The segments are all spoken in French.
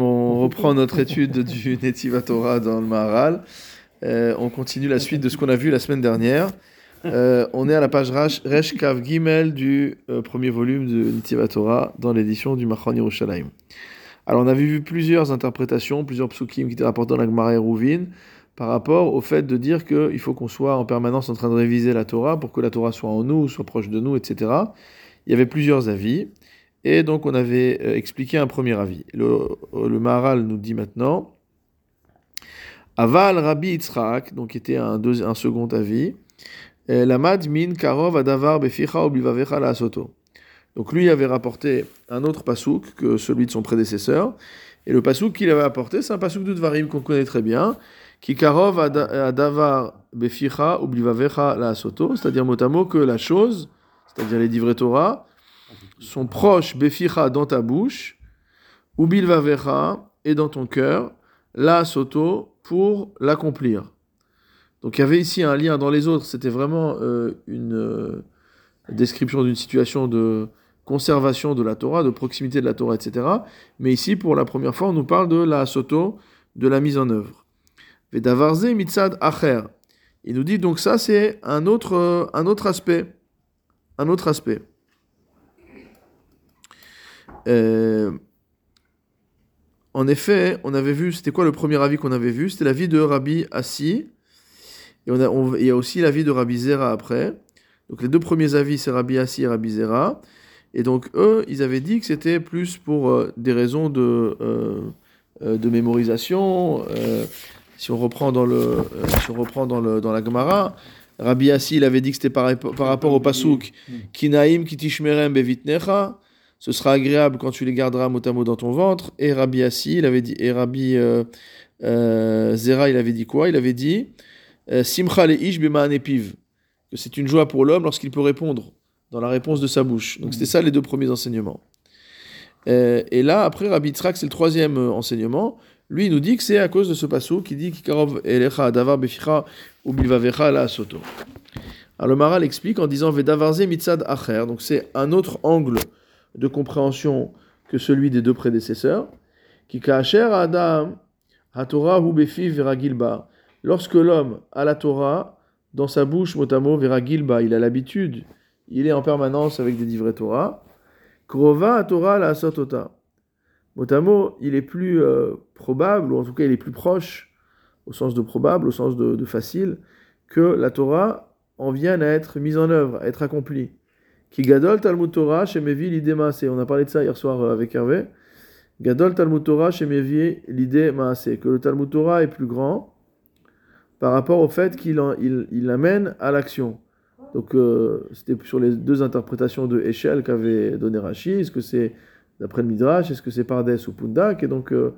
On reprend notre étude du Netiva Torah dans le Maharal. Euh, on continue la suite de ce qu'on a vu la semaine dernière. Euh, on est à la page Resh Kav Gimel du euh, premier volume de Netiva Torah dans l'édition du Machon Yerushalayim. Alors on avait vu plusieurs interprétations, plusieurs psukim qui étaient rapportés dans la Gemara Rouvin par rapport au fait de dire qu'il faut qu'on soit en permanence en train de réviser la Torah pour que la Torah soit en nous, soit proche de nous, etc. Il y avait plusieurs avis. Et donc on avait euh, expliqué un premier avis. Le, le Maharal nous dit maintenant, Aval Rabbi Yitzhak, donc était un, second avis, euh, Lamad min karov adavar beficha oblivavecha la soto. Donc lui avait rapporté un autre pasouk que celui de son prédécesseur. Et le pasouk qu'il avait apporté, c'est un pasouk de Dvarim qu'on connaît très bien, qui karov adavar beficha oblivavecha la soto, c'est-à-dire mot à mot que la chose, c'est-à-dire les divrei Torah, sont proches, Beficha, dans ta bouche, ou Bilvavecha, et dans ton cœur, la Soto, pour l'accomplir. Donc il y avait ici un lien dans les autres, c'était vraiment euh, une euh, description d'une situation de conservation de la Torah, de proximité de la Torah, etc. Mais ici, pour la première fois, on nous parle de la Soto, de la mise en œuvre. Vedavarze mitzad acher. Il nous dit donc ça, c'est un autre, euh, un autre aspect. Un autre aspect. Euh, en effet, on avait vu, c'était quoi le premier avis qu'on avait vu? C'était l'avis de Rabbi Assi. Et on a, il y a aussi l'avis de Rabbi Zera après. Donc les deux premiers avis, c'est Rabbi Assi et Rabbi Zera. Et donc eux, ils avaient dit que c'était plus pour euh, des raisons de, euh, de mémorisation. si on reprend dans, le, si on reprend dans, le, dans la Gemara, Rabbi Assi, il avait dit que c'était par, par rapport au Pasuk, Kinaim kitishmerem bevitnecha ce sera agréable quand tu les garderas mot à mot dans ton ventre. Et Rabbi Assi, il avait dit, et Rabbi euh, euh, Zera, il avait dit quoi? Il avait dit euh, Simcha le ish epiv que c'est une joie pour l'homme lorsqu'il peut répondre dans la réponse de sa bouche. Donc c'était ça les deux premiers enseignements. et là, après, Rabbi Tzrak, c'est le troisième enseignement. Lui, il nous dit que c'est à cause de ce passage qui dit Kikarov elecha davar beficha ou bilvavecha la soto. Alors le Maral explique en disant Vedavarze mitzad acher. Donc c'est un autre angle de compréhension que celui des deux prédécesseurs. Qui Adam, Torah Veragilba. Lorsque l'homme a la Torah dans sa bouche, motamo Veragilba, il a l'habitude, il est en permanence avec des livrets Torah. Krova Torah la Sotota. Motamo, il est plus euh, probable, ou en tout cas il est plus proche, au sens de probable, au sens de, de facile, que la Torah en vienne à être mise en œuvre, à être accomplie. Qui Gadol Talmud Torah chez l'idée Maasé. On a parlé de ça hier soir euh, avec Hervé. Gadol Talmud Torah chez l'idée Maasé. Que le Talmud Torah est plus grand par rapport au fait qu'il il, amène à l'action. Donc euh, c'était sur les deux interprétations de Echel qu'avait donné Rashi. Est-ce que c'est d'après le Midrash Est-ce que c'est Pardes ou Pundak? Et donc euh,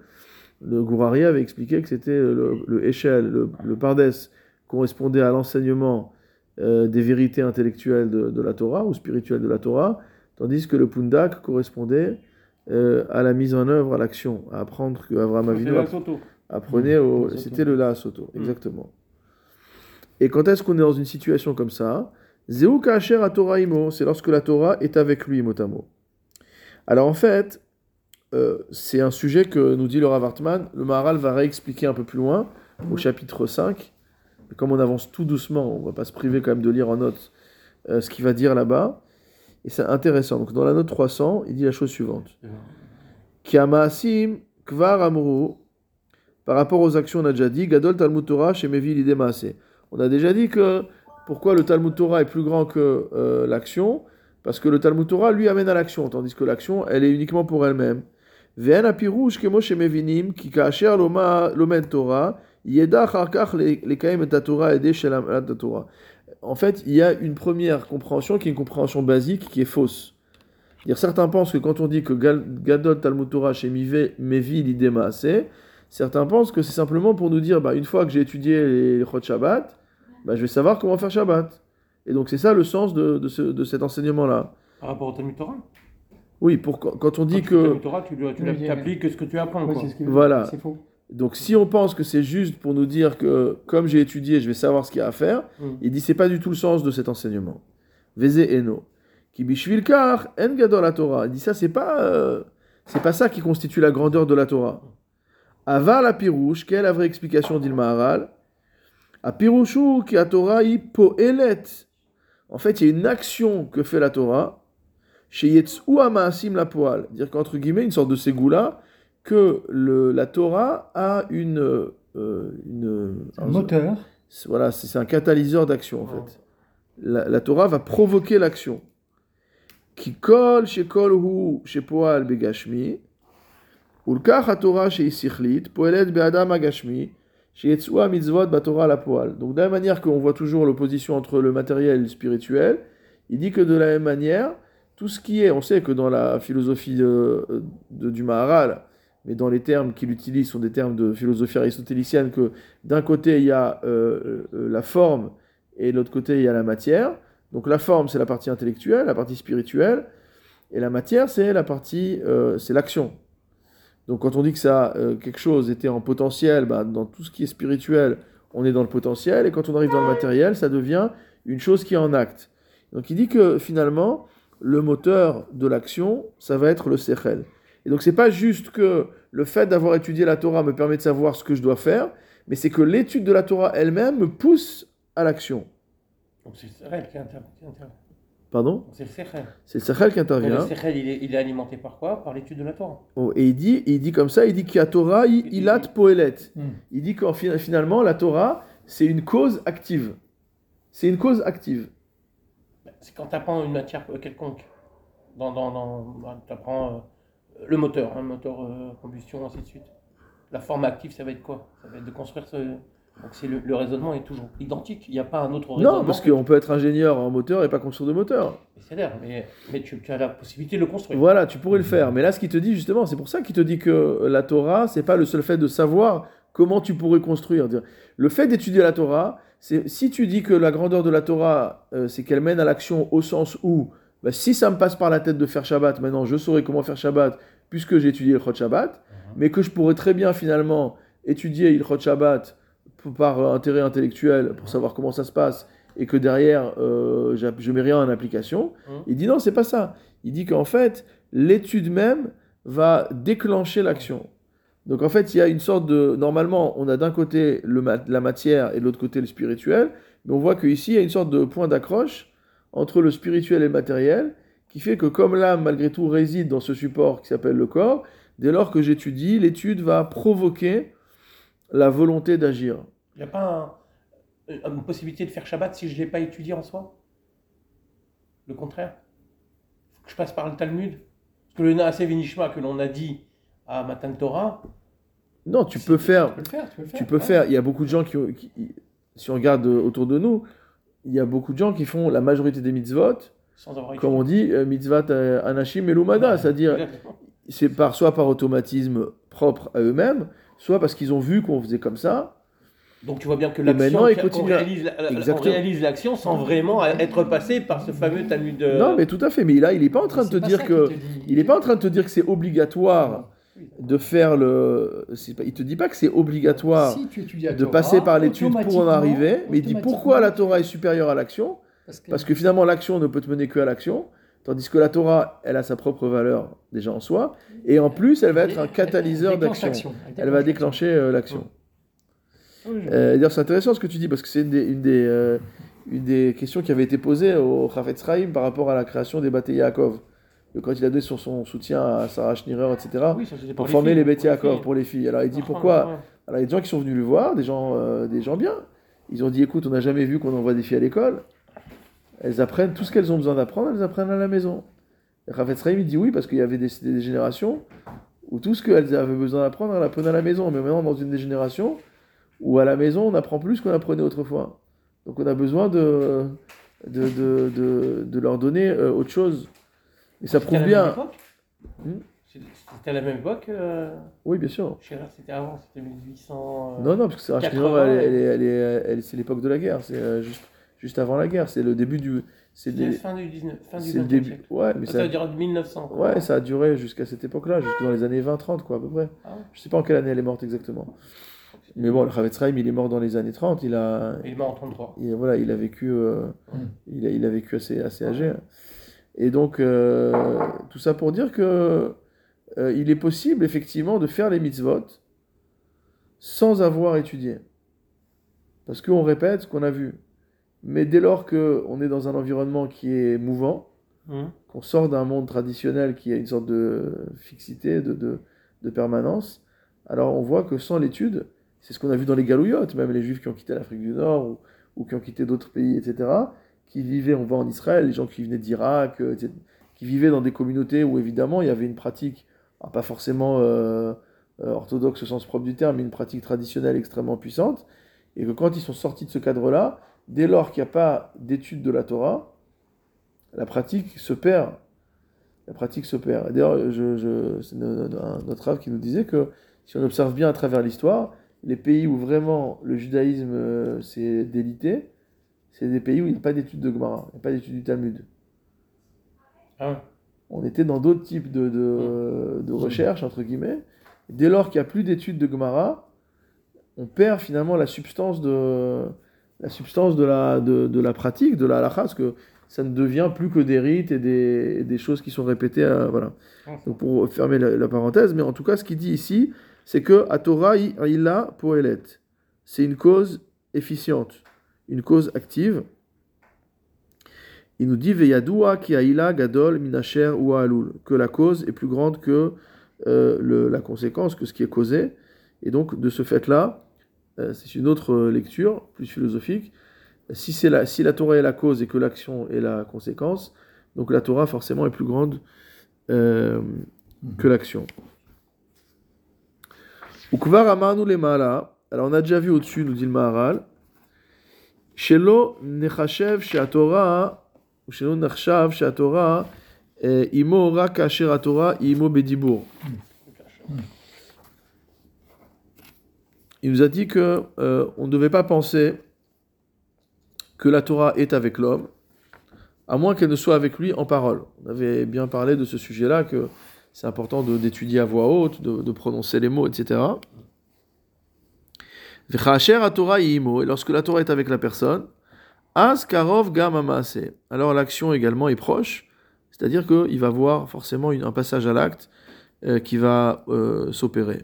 le Gourari avait expliqué que c'était le, le Echel, le, le Pardes correspondait à l'enseignement euh, des vérités intellectuelles de, la Torah ou spirituelles de la Torah, tandis que le pundak correspondait euh, à la mise en œuvre, à l'action, à apprendre que Abraham Avinu apprenait mmh. au... C'était le la soto, mmh. exactement. Et quand est-ce qu'on est dans une situation comme ça? Zeu kacher à Torah imo, c'est lorsque la Torah est avec lui, mot à mot. Alors en fait, euh, c'est un sujet que nous dit le Rav Le Maharal va réexpliquer un peu plus loin, au chapitre 5, comme on avance tout doucement, on va pas se priver quand même de lire en note euh, ce qu'il va dire là-bas. Et c'est intéressant. Donc dans la note 300, il dit la chose suivante. Kiamasim kvar par rapport aux actions, on a déjà dit, Gadol Talmud Torah chez Mevi On a déjà dit que pourquoi le Talmud Torah est plus grand que euh, l'action? Parce que le Talmud Torah lui amène à l'action, tandis que l'action, elle est uniquement pour elle-même. Kemo ki Torah, en fait, il y a une première compréhension qui est une compréhension basique qui est fausse. Dire, certains pensent que quand on dit que Gadol Talmud Torah chez Mevi l'idée certains pensent que c'est simplement pour nous dire, bah, une fois que j'ai étudié les Chod Shabbat, bah, je vais savoir comment faire Shabbat. Et donc c'est ça le sens de, de, ce, de cet enseignement-là. Par rapport au Talmud Torah? Oui, pour, quand on dit que... Talmud Torah, tu, tu appliques ce que tu apprends. quoi. Voilà. C'est faux. Donc si on pense que c'est juste pour nous dire que comme j'ai étudié, je vais savoir ce qu'il y a à faire, mm. il dit c'est pas du tout le sens de cet enseignement. Veze eno. Ki bishvilkar en gadol Torah. Il dit ça c'est pas euh, C'est pas ça qui constitue la grandeur de la Torah. Avar la pirouche, quelle est la vraie explication d'Il Maharal? A pirouchou qui a Torah i poelet. En fait, il y a une action que fait la Torah chez Yetsu Amaasim la poal. Dire qu'entre guillemets, une sorte de ségoula, que le, la Torah a une. euh, une Un moteur. Voilà, c'est un catalyseur d'action en fait. La, la Torah va provoquer l'action. Qui colle chez kol hu chez poal begashmi. Ulkach ha-Torah chez isichlit, poelet be'adam agashmi, chez yetzua mitzvot batorah la poal. Donc de la même manière qu'on voit toujours l'opposition entre le matériel et le spirituel, il dit que de la même manière, tout ce qui est, on sait que dans la philosophie de, de- du Maharal, mais dans les termes qu'il utilise sont des termes de philosophie aristotélicienne, que d'un côté il y a euh, euh, la forme et de l'autre côté il y a la matière. Donc la forme c'est la partie intellectuelle, la partie spirituelle, et la matière c'est la partie, euh, c'est l'action. Donc quand on dit que ça, quelque chose était en potentiel, bah, dans tout ce qui est spirituel, on est dans le potentiel, et quand on arrive dans le matériel, ça devient une chose qui est en acte. Donc il dit que finalement, le moteur de l'action, ça va être le sechel. Et donc c'est pas juste que le fait d'avoir étudié la Torah me permet de savoir ce que je dois faire, mais c'est que l'étude de la Torah elle-même me pousse à l'action. Donc c'est le qui inter- qui intervient. Pardon? C'est le Sechel. C'est le sechel qui intervient. le Sechel, il est, il est alimenté par quoi? Par l'étude de la Torah. Oh, et il dit, il dit comme ça, il dit qu'il y a Torah, il ilat poelet. Hmm. Il dit qu'en fin- finalement, la Torah, c'est une cause active. C'est une cause active. C'est quand tu apprends une matière euh, quelconque. Dans, dans, dans, tu apprends le moteur, un moteur euh, combustion, ainsi de suite. La forme active, ça va être quoi? Ça va être de construire ce. Donc c'est le, le raisonnement est toujours identique. Il n'y a pas un autre raisonnement. Non, parce qu'on peut être ingénieur en moteur et pas construire de moteur. C'est l'air, mais, mais tu, tu as la possibilité de le construire. Voilà, tu pourrais le faire. Mais là, ce qu'il te dit justement, c'est pour ça qu'il te dit que la Torah, c'est pas le seul fait de savoir comment tu pourrais construire. Le fait d'étudier la Torah, c'est si tu dis que la grandeur de la Torah, euh, c'est qu'elle mène à l'action au sens où, bah, si ça me passe par la tête de faire Shabbat, maintenant je saurai comment faire Shabbat puisque j'ai étudié le Chod Shabbat, mais que je pourrais très bien finalement étudier le Chod Shabbat par euh, intérêt intellectuel pour savoir comment ça se passe et que derrière euh, je mets rien en application. Mhm. Il dit non, c'est pas ça. Il dit qu'en fait, l'étude même va déclencher l'action. Donc en fait, il y a une sorte de... Normalement, on a d'un côté le la matière et de l'autre côté le spirituel, mais on voit qu'ici, il y a une sorte de point d'accroche entre le spirituel et le matériel, qui fait que comme l'âme, malgré tout, réside dans ce support qui s'appelle le corps, dès lors que j'étudie, l'étude va provoquer la volonté d'agir. Il n'y a pas un- une possibilité de faire Shabbat si je ne l'ai pas étudié en soi? Le contraire? Il faut que je passe par le Talmud? Parce que le Naaseh Vinishma que l'on a dit à Matan Torah, Non, tu peux faire... Tu peux le faire, tu peux le faire. Tu peux ouais. faire. Il y a beaucoup de gens qui, qui- si on regarde euh, autour de nous, il y a beaucoup de gens qui font la majorité des mitzvot, sans avoir comme on dit, euh, mitzvot euh, anashim et lumada, c'est-à-dire c'est par soit par automatisme propre à eux-mêmes, soit parce qu'ils ont vu qu'on faisait comme ça. Donc tu vois bien que l'action, on réalise l'action sans vraiment être passé par ce fameux Talmud de... Non, mais tout à fait. Mais là, il n'est pas en train de te dire que il n'est pas en train de te dire que c'est obligatoire de faire le. Il te dit pas que c'est obligatoire Si tu de Torah, passer par l'étude pour en arriver, mais il dit pourquoi la Torah est supérieure à l'action? Parce que, Parce que finalement, l'action ne peut te mener que à l'action, tandis que la Torah, elle a sa propre valeur déjà en soi, et en plus, elle va être un catalyseur d'action. Elle va déclencher euh, l'action. Oui, je- Euh, D'ailleurs, c'est intéressant ce que tu dis, parce que c'est une des, une des, euh, une des questions qui avait été posée au Chafetz Chaim par rapport à la création des Bate Yaakov. Et Quand il a donné sur son soutien à Sarah Schneerer, etc., Oui, pour les former filles, les les Yaakov, pour les filles. Alors il dit Ah, pourquoi ouais. Alors il y a des gens qui sont venus le voir, des gens, euh, des gens bien. Ils ont dit écoute, on n'a jamais vu qu'on envoie des filles à l'école. Elles apprennent tout ce qu'elles ont besoin d'apprendre, elles apprennent à la maison. Et Rafet Sraim, il dit oui, parce qu'il y avait des, des générations où tout ce qu'elles avaient besoin d'apprendre, elles apprenaient à la maison. Mais maintenant, dans une des générations où à la maison, on apprend plus qu'on apprenait autrefois. Donc on a besoin de, de, de, de, de leur donner euh, autre chose. Et ça prouve bien. Hmm C'était à la même époque euh, Oui, bien sûr. Scherer, c'était avant, c'était 1800... euh, Non, non, parce que Sarah 80, Schneerer, elle, ouais. elle est- elle est- elle- c'est l'époque de la guerre. C'est euh, juste, juste avant la guerre. C'est le début du. C'est des- fin du 19 fin du c'est le 20e début. siècle. Ouais, mais Ça, ça, ça veut dire 1900. quoi. ouais, ça a duré jusqu'à cette époque-là, jusque dans les années 20-30, quoi, à peu près. Ah ouais. Je sais pas en quelle année elle est morte exactement. Mais bon, le Chavetz Chaim, il est mort dans les années 30. Il a, Il est mort en 33. il, voilà, il a vécu, euh, Mm. il, a, il a vécu assez, assez âgé. Et donc, euh, tout ça pour dire que euh, il est possible effectivement de faire les mitzvot sans avoir étudié. Parce qu'on répète ce qu'on a vu. Mais dès lors qu'on est dans un environnement qui est mouvant, Hum. qu'on sort d'un monde traditionnel qui a une sorte de fixité, de, de, de permanence, alors on voit que sans l'étude, c'est ce qu'on a vu dans les galouillottes, même les juifs qui ont quitté l'Afrique du Nord ou, ou qui ont quitté d'autres pays, etc., qui vivaient, on va en Israël, les gens qui venaient d'Irak, euh, etc., qui vivaient dans des communautés où évidemment il y avait une pratique, alors, pas forcément euh, euh, orthodoxe au sens propre du terme, mais une pratique traditionnelle extrêmement puissante, et que quand ils sont sortis de ce cadre-là, dès lors qu'il n'y a pas d'étude de la Torah, la pratique se perd. La pratique se perd. D'ailleurs, je, je, c'est notre rave qui nous disait que si on observe bien à travers l'histoire, les pays où vraiment le judaïsme euh, s'est délité, c'est des pays où il n'y a pas d'étude de Gemara, il n'y a pas d'étude du Talmud. Ah ouais. On était dans d'autres types de, de, de recherches, entre guillemets. Dès lors qu'il n'y a plus d'études de Gemara, on perd finalement la substance de la, substance de la, de, de la pratique, de la halakha, parce que ça ne devient plus que des rites et des, et des choses qui sont répétées. euh, voilà. Donc pour fermer la, la parenthèse, mais en tout cas, ce qu'il dit ici, c'est que à Torah, il a poelet. C'est une cause efficiente, une cause active. Il nous dit Veyadua ki gadol minacher ou alul, que la cause est plus grande que euh, le- la conséquence, que ce qui est causé. Et donc, de ce fait-là, c'est une autre euh, lecture, plus philosophique. Si, c'est la, si la Torah est la cause et que l'action est la conséquence, donc la Torah forcément est plus grande euh, que l'action. Ukvar amanu le ma'ala. Alors on a déjà vu au-dessus, nous dit le Maharal. Shelo nechashev she'atorah, ou shelo nechshav she'atorah, eh, imo ra kasher atorah, imo bedibur. Il nous a dit que euh, on ne devait pas penser que la Torah est avec l'homme, à moins qu'elle ne soit avec lui en parole. On avait bien parlé de ce sujet-là, que c'est important d'étudier à voix haute, de, prononcer les mots, etc. Et lorsque la Torah est avec la personne, as karov gam amaase. Alors l'action également est proche, c'est-à-dire qu'il va voir forcément un passage à l'acte euh, qui va euh, s'opérer.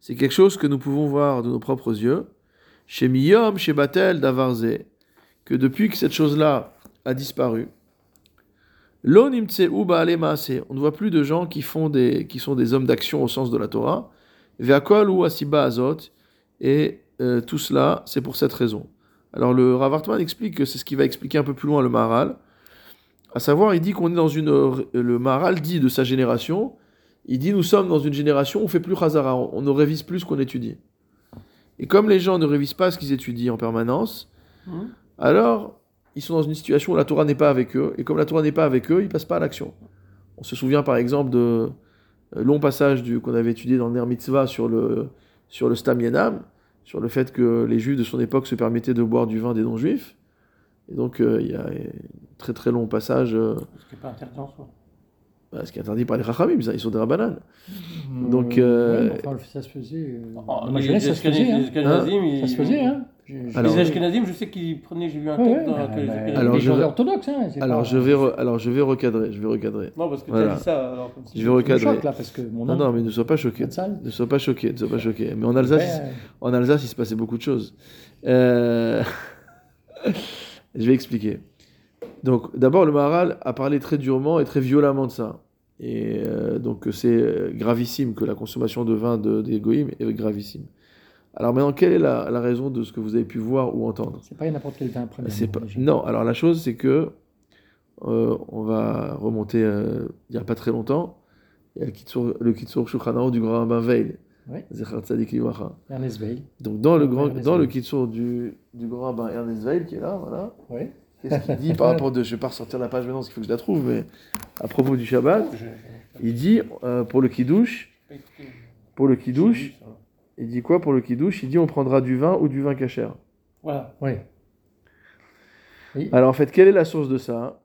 C'est quelque chose que nous pouvons voir de nos propres yeux. Chez Miyom, chez Batel, Davarze. Que depuis que cette chose-là a disparu, on ne voit plus de gens qui, font des, qui sont des hommes d'action au sens de la Torah. Ou asiba azot. Et euh, tout cela, c'est pour cette raison. Alors le Rav Hartman explique que c'est ce qui va expliquer un peu plus loin le Maharal. À savoir, il dit qu'on est dans une. Le Maharal dit de sa génération il dit nous sommes dans une génération où on fait plus Khazara, on, on ne révise plus ce qu'on étudie. Et comme les gens ne révisent pas ce qu'ils étudient en permanence, Hum. alors ils sont dans une situation où la Torah n'est pas avec eux, et comme la Torah n'est pas avec eux, ils passent pas à l'action. On se souvient par exemple de euh, long passage qu'on avait étudié dans le Ner Mitzvah sur le, sur le Stam Yenam, sur le fait que les juifs de son époque se permettaient de boire du vin des non-juifs. Et donc euh, il y a un très très long passage, euh, Ce qui n'est pas interdit en soi. Bah, ce qui est interdit par les Chachamim, ils sont des rabbanan. Donc, euh, enfin, ça se faisait. euh, Oh, les ça se faisait. hein. Ashkenazim, ils- Ça se faisait, hein. Alors- les Ashkenazim, je sais qu'ils prenaient, j'ai vu un texte ouais, dans bah, que les Ashkenazim- Alors, les je gens vais- orthodoxes, hein. Alors pas- je vais, re- alors je vais recadrer, je vais recadrer. Non, parce que tu as dit ça. Alors, comme si- Je vais Ça me recadrer. choque, là, parce que mon Non, mais ne sois pas choqué. Ne sois pas choqué, ne sois pas choqué. Mais en Alsace, ouais, en Alsace, il se passait beaucoup de choses. Euh, je vais expliquer. Donc, d'abord, le Maharal a parlé très durement et très violemment de ça. Et euh, donc, c'est gravissime que la consommation de vin de, des Goïms est gravissime. Alors maintenant, quelle est la, la raison de ce que vous avez pu voir ou entendre? C'est pas n'importe quel vin premier. Pas... Non, alors la chose, c'est que euh, on va remonter euh, il n'y a pas très longtemps. Il y a le Kitsur, le Kitsur du grand rabbin Veil. Ouais. Ernest Veil. Donc dans le, grand, dans le. Kitsur du, du grand rabbin Ernest Veil, qui est là, voilà. Ouais. Qu'est-ce qu'il dit par rapport de... Je vais pas ressortir la page maintenant, parce qu'il faut que je la trouve, mais à propos du Shabbat, il dit, euh, pour le Kiddush, pour le Kiddush, ça. il dit quoi pour le Kiddush? Il dit on prendra du vin ou du vin cachère. Voilà. Oui. Alors en fait, quelle est la source de ça?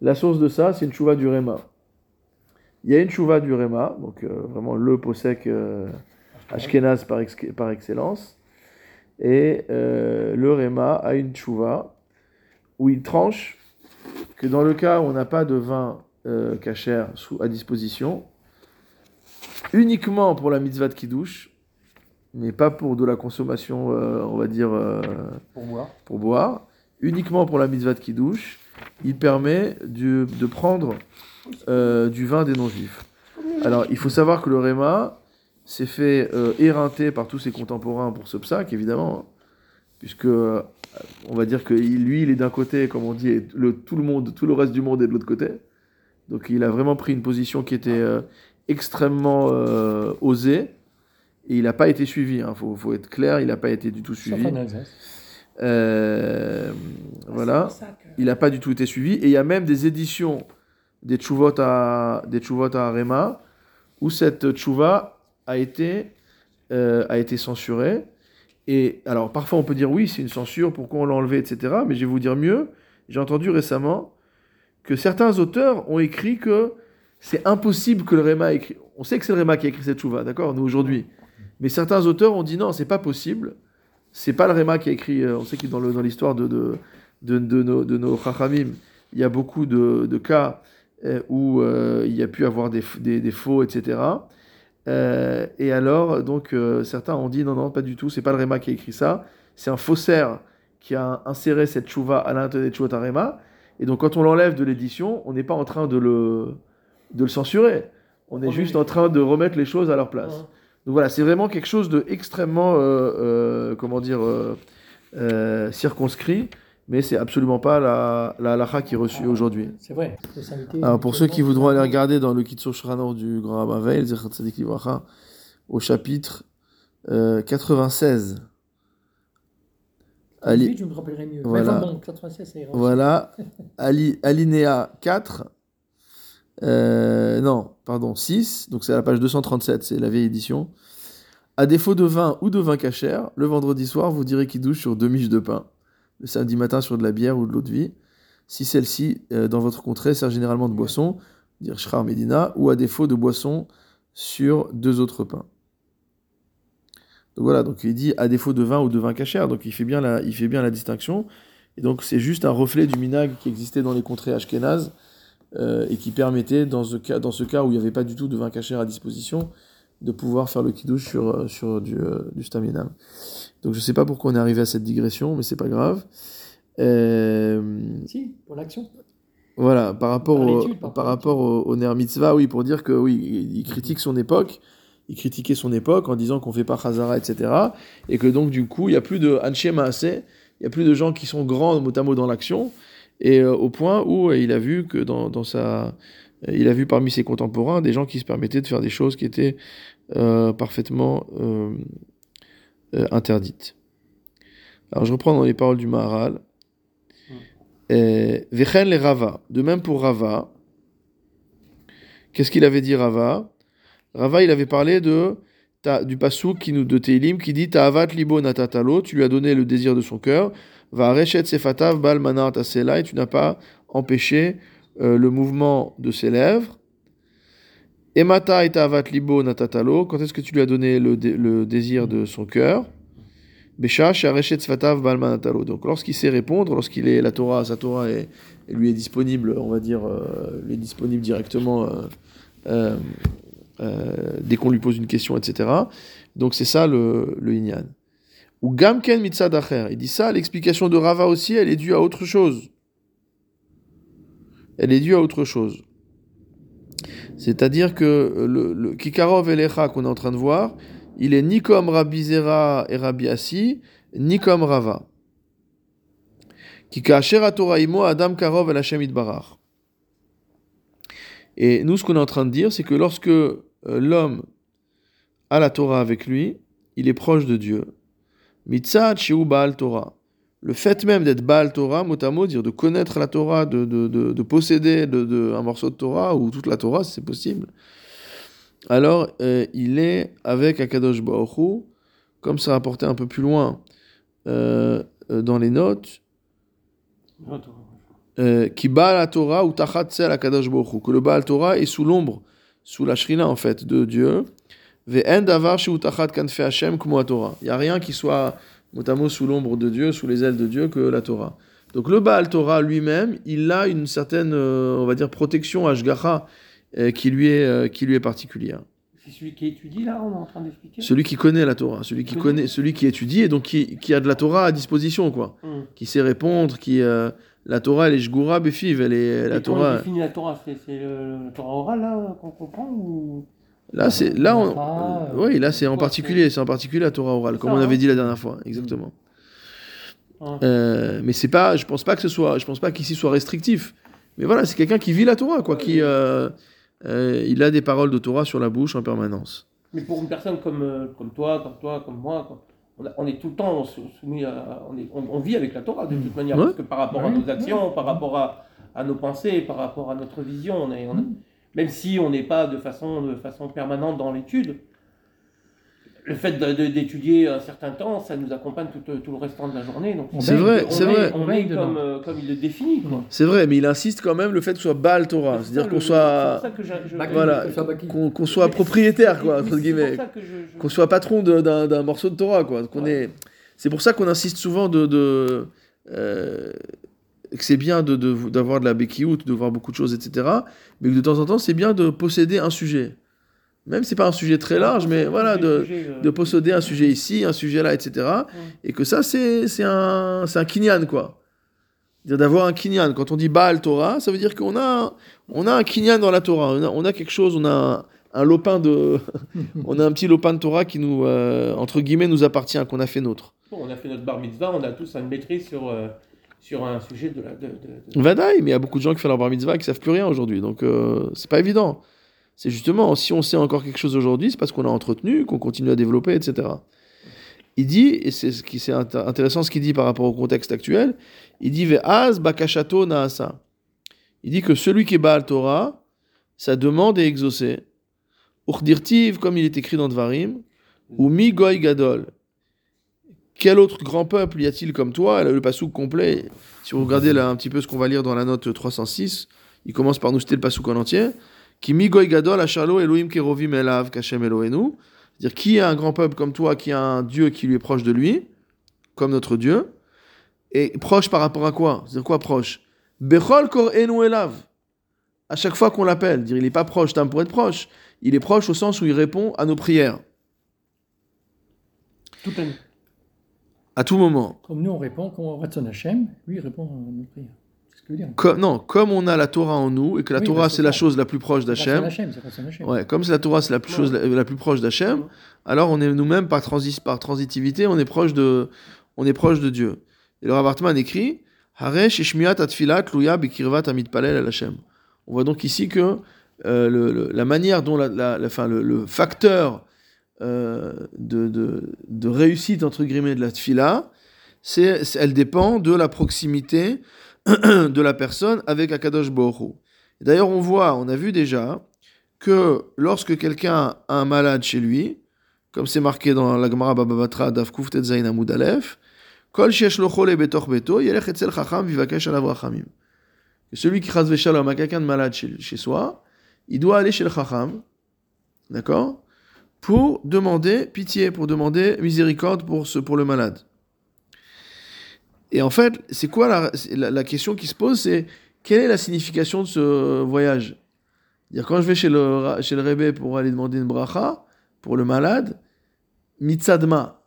La source de ça, c'est une chouva du Réma. Il y a une chouva du Réma, donc euh, vraiment le posek euh, Ashkenaz par, ex- par excellence. Et euh, le Réma a une chouva où il tranche que dans le cas où on n'a pas de vin euh, cachère sous, à disposition, uniquement pour la mitzvah de Kiddush, mais pas pour de la consommation, euh, on va dire, euh, Pour boire. pour boire, uniquement pour la mitzvah de Kiddush, il permet du- de prendre euh, du vin des non-juifs. Alors, il faut savoir que le Réma s'est fait euh, éreinter par tous ses contemporains pour ce psaque, évidemment, puisque euh, on va dire que lui, il est d'un côté, comme on dit, et le, tout le monde, tout le reste du monde est de l'autre côté. Donc, il a vraiment pris une position qui était euh, extrêmement euh, osée, et il n'a pas été suivi. Il faut, faut être clair, il n'a pas été du tout suivi. Euh, voilà. Que- Il n'a pas du tout été suivi. Et il y a même des éditions des Tchouvot à, des Tchouvot à Arema où cette Tchouva a été, euh, a été censurée. Et alors, parfois, on peut dire oui, c'est une censure, pourquoi on l'a enlevé, etc. Mais je vais vous dire mieux. J'ai entendu récemment que certains auteurs ont écrit que c'est impossible que le Réma ait écrit. On sait que c'est le Réma qui a écrit cette Tchouva, d'accord, nous aujourd'hui. Mais certains auteurs ont dit non, c'est pas possible. C'est pas le Réma qui a écrit. euh, on sait que dans l'histoire de, de, de, nos, de nos il y a beaucoup de, de cas euh, où euh, il y a pu avoir des, des, des faux, etc. Euh, et alors, donc, euh, certains ont dit non, non, pas du tout, c'est pas le Réma qui a écrit ça, c'est un faussaire qui a inséré cette chouva à l'intérieur des Chouvat Réma. Et donc, quand on l'enlève de l'édition, on n'est pas en train de le, de le censurer. On est Oui, juste en train de remettre les choses à leur place. Ouais. Donc voilà, c'est vraiment quelque chose de extrêmement, euh, euh, comment dire, euh, euh, circonscrit, mais c'est absolument pas la, la halakha qui est reçue aujourd'hui. C'est vrai. Alors pour ceux qui voudront aller regarder dans le Kitzur Shranor du Grand Rabbin Veil, au chapitre euh, 96. Ali- Oui, je me rappellerai mieux. Voilà. Mais enfin bon, 96, ça ira aussi. Voilà, Ali, alinéa 4. Euh, non, pardon, 6. Donc c'est à la page 237, c'est la vieille édition. À défaut de vin ou de vin cachère, le vendredi soir, vous direz qu'il douche sur deux miches de pain. Le samedi matin sur de la bière ou de l'eau de vie. Si celle-ci, euh, dans votre contrée, sert généralement de boisson, dire Shrar Medina, ou à défaut de boisson sur deux autres pains. Donc voilà, donc il dit à défaut de vin ou de vin cachère, donc il fait bien la, il fait bien la distinction. Et donc c'est juste un reflet du minag qui existait dans les contrées ashkénazes euh, et qui permettait, dans ce, cas, dans ce cas où il n'y avait pas du tout de vin cachère à disposition, de pouvoir faire le kiddush sur, euh, sur du, du staminam. Donc je ne sais pas pourquoi on est arrivé à cette digression, mais c'est pas grave. Euh, Si, pour l'action. voilà, par rapport, Par au, l'étude, par par rapport au, au Ner Mitzvah, oui, pour dire que oui, il, critique son époque, il critiquait son époque en disant qu'on fait pas Chazara, etc. Et que donc, du coup, il n'y a plus de Anshe Maaseh, il n'y a plus de gens qui sont grands, mot à mot, dans l'action, et euh, au point où euh, il a vu que dans, dans sa. euh, Il a vu parmi ses contemporains des gens qui se permettaient de faire des choses qui étaient parfaitement euh, euh, interdites. Alors je reprends dans les paroles du Maharal. Et Vechen les Rava. De même pour Rava. Qu'est-ce qu'il avait dit Rava? Rava, il avait parlé de du pasuk qui nous de Teilim qui dit Ta'avat libo natatalo, tu lui as donné le désir de son cœur. Va reshet sefatav bal manar et tu n'as pas empêché euh, le mouvement de ses lèvres. Emata et ta'avat libo natatalo, quand est-ce que tu lui as donné le, dé- le désir de son cœur? Donc lorsqu'il sait répondre, lorsqu'il est la Torah, sa Torah lui est disponible, on va dire, euh, lui est disponible directement. euh, euh, dès qu'on lui pose une question, etc. Donc c'est ça le, le Inyan. Ou Gamken Mitzad Acher. Il dit ça, l'explication de Rava aussi, elle est due à autre chose. Elle est due à autre chose. C'est-à-dire que le, le Kikarov Elecha qu'on est en train de voir, il est ni comme Rabbi Zera et Rabbi Assi, ni comme Rava. Adam Karov El Hashem. Et nous, ce qu'on est en train de dire, c'est que lorsque euh, l'homme a la Torah avec lui, il est proche de Dieu. Mitzad Sheu Baal Torah. Le fait même d'être Baal Torah, mot à mot, dire de connaître la Torah, de, de, de, de posséder de, de- un morceau de Torah, ou toute la Torah, c'est possible, alors euh, il est avec Akadosh Hu, comme c'est rapporté un peu plus loin euh, euh, dans les notes, qui bat la Torah ou tachat sel akadosh Hu, que le Baal Torah est sous l'ombre, sous la shrina en fait de Dieu. Il y a rien qui soit mot à mot sous l'ombre de Dieu, sous les ailes de Dieu que la Torah. Donc le Baal Torah lui-même, il a une certaine, euh, on va dire, protection Ashgacha euh, qui, lui est, euh, qui lui est particulière. C'est celui qui étudie là, on est en train d'expliquer? Celui qui connaît la Torah, celui qui, Connaît. celui qui étudie et donc qui, qui a de la Torah à disposition, quoi. Hum. Qui sait répondre, qui... euh, la Torah, elle est Jgoura Befiv, elle est... La Et comment on Torah... définit la Torah? C'est c'est le, le Torah oral là qu'on comprend ou... Là, c'est... Là, on... Ah, euh, oui, là, c'est en particulier, c'est en particulier la Torah orale, comme ça, on avait hein. dit la dernière fois, exactement. Euh, mais c'est pas, je pense pas que ce soit, je pense pas qu'ici soit restrictif. Mais voilà, c'est quelqu'un qui vit la Torah, quoi, qui, euh, euh, il a des paroles de Torah sur la bouche en permanence. Mais pour une personne comme, comme toi, comme toi, comme moi, quoi, on, a- on est tout le temps sou- soumis à. On, est- on- on vit avec la Torah de toute manière, Ouais. parce que par rapport à nos actions, par rapport à, à nos pensées, par rapport à notre vision, on est, on. Même si on n'est pas de façon, de façon permanente dans l'étude, le fait d'étudier un certain temps, ça nous accompagne tout, tout le restant de la journée. C'est vrai, on c'est est- vrai. On comme, dedans. euh, comme il le définit. C'est vrai, mais il insiste quand même le fait que ce soit Baal Torah, C'est c'est-à-dire qu'on soit, Voilà. qu'on soit propriétaire, quoi, entre guillemets, qu'on soit patron d'un d'un morceau de Torah, quoi. Qu'on Ouais. est, c'est pour ça qu'on insiste souvent de, de euh, que c'est bien de de- d'avoir de, la béquiout, de voir beaucoup de choses, etc. Mais que de temps en temps, c'est bien de posséder un sujet, même si c'est pas un sujet très large, mais voilà, de euh, de posséder un sujet ici, un sujet là, etc. Et que ça, c'est c'est un, c'est un kinyan, quoi. C'est-à-dire d'avoir un kinyan. Quand on dit Baal Torah, ça veut dire qu'on a, on a un kinyan dans la Torah. On a, on a quelque chose, on a un, un lopin de. on a un petit lopin de Torah qui nous, euh, entre guillemets, nous appartient, qu'on a fait nôtre. Bon, on a fait notre bar mitzvah, on a tous une maîtrise sur, euh, sur un sujet de la. Vadaï, mais il y a beaucoup de gens qui font leur bar mitzvah et qui savent plus rien aujourd'hui. Donc, euh, c'est pas évident. C'est justement, si on sait encore quelque chose aujourd'hui, c'est parce qu'on a entretenu, qu'on continue à développer, etc. Il dit, et c'est ce qui c'est int- intéressant ce qu'il dit par rapport au contexte actuel, il dit Ve'az bakashato naasa. Il dit que celui qui est Baal Torah, sa demande est exaucée. Urdirtiv, comme il est écrit dans Dvarim, ou mi goy gadol. Quel autre grand peuple y a-t-il comme toi? Le pasouk complet, si vous regardez là un petit peu ce qu'on va lire dans la note 306, il commence par nous citer le pasouk en entier. Qui mi goy gadol Elohim kerovim elav kashem Elohenu. C'est-à-dire qui est un grand peuple comme toi, qui a un Dieu qui lui est proche de lui, comme notre Dieu, et proche par rapport à quoi? C'est-à-dire quoi proche? Bechol kor elav. À chaque fois qu'on l'appelle, dire il n'est pas proche, t'as pour être proche. Il est proche au sens où il répond à nos prières, Tout un- à tout moment. Comme nous, on répond on Ratson Hachem, lui, il répond à nos prières. Comme, non, comme on a la Torah en nous, et que la Oui, Torah c'est la chose la plus proche d'Hachem, ouais, comme c'est la Torah c'est la plus chose la, la plus proche d'Hachem, alors on est nous-mêmes par, transi- par transitivité, on est proche de, on est proche de Dieu. Et le Rav Hartman écrit. On voit donc ici que euh, le- le- la manière dont la, la- la- enfin, le, le facteur de, de, de réussite entre guillemets de la tfila, c'est, elle dépend de la proximité de la personne avec Akadosh Hu. D'ailleurs, on voit, on a vu déjà que lorsque quelqu'un a un malade chez lui, comme c'est marqué dans la Gemara Baba Batra Daf Kuf Tet Zayin Amud chole betor beto, yelech etzel chacham Celui qui veshalom a quelqu'un de malade chez, chez soi, il doit aller chez le chacham, d'accord, pour demander pitié, pour demander miséricorde pour, ce, pour le malade. Et en fait, c'est quoi la, la, la question qui se pose C'est quelle est la signification de ce voyage? Dire quand je vais chez le, chez le Rebbe pour aller demander une bracha pour le malade, mitzadma.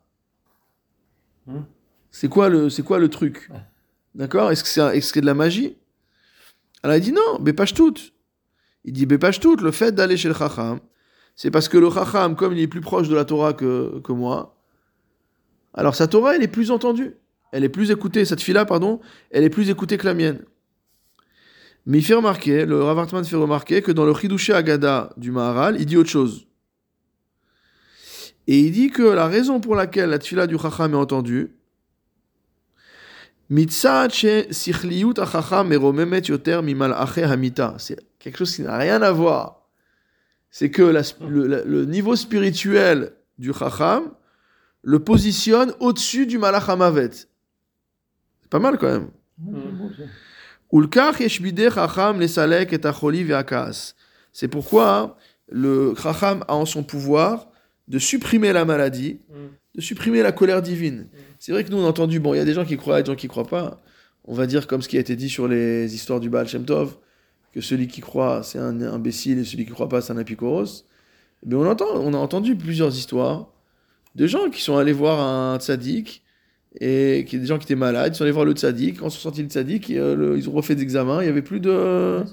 Hmm. C'est quoi le, c'est quoi le truc? Ouais. D'accord? Est-ce que c'est, que c'est de la magie? Alors il dit non, tout. Il dit tout. le fait d'aller chez le Chacham, c'est parce que le Chacham, comme il est plus proche de la Torah que, que moi, alors sa Torah, elle est plus entendue. Elle est plus écoutée, cette fille-là, pardon, elle est plus écoutée que la mienne. Mais il fait remarquer, le Rav Hartman fait remarquer que dans le Chidushé Agada du Maharal, il dit autre chose. Et il dit que la raison pour laquelle la tfila du Chacham est entendue. C'est quelque chose qui n'a rien à voir. C'est que la le, niveau spirituel du Chacham le positionne au-dessus du malach hamavet. C'est pas mal quand même. Et. C'est pourquoi le chacham a en son pouvoir de supprimer la maladie, Mm. de supprimer la colère divine. C'est vrai que nous on a entendu, bon, il y a des gens qui croient, des gens qui croient pas. on va dire comme ce qui a été dit sur les histoires du Baal Shem Tov, que celui qui croit, c'est un imbécile, et celui qui croit pas, c'est un apicoros. Mais on, entend, on a entendu plusieurs histoires de gens qui sont allés voir un tzaddik, et qui, des gens qui étaient malades, ils sont allés voir le tzaddik, quand ils sont sortis le tzaddik, et, euh, le- ils ont refait des examens, il y avait plus de...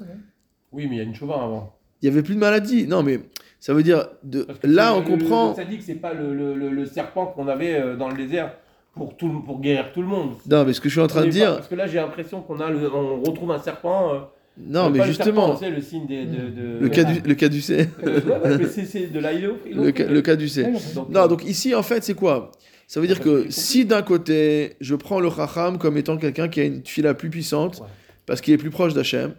Oui, mais il y a une chauvin avant. Il y avait plus de maladie. Non, mais ça veut dire, de, là on le- comprend... Le sadique, c'est pas le, le, le, le serpent qu'on avait euh, dans le désert pour, tout, pour guérir tout le monde. Non, mais ce que je suis en train de pas- dire... Parce que là, j'ai l'impression qu'on a on retrouve un serpent. euh, Non, mais justement, le signe des- de, de, le cas du, le cas du C. De Le cas, le cas du C. Non, donc ici, en fait, c'est quoi? Ça veut dire que si d'un côté, je prends le Chacham comme étant quelqu'un qui a une fila plus puissante, Ouais. parce qu'il est plus proche d'Hachem,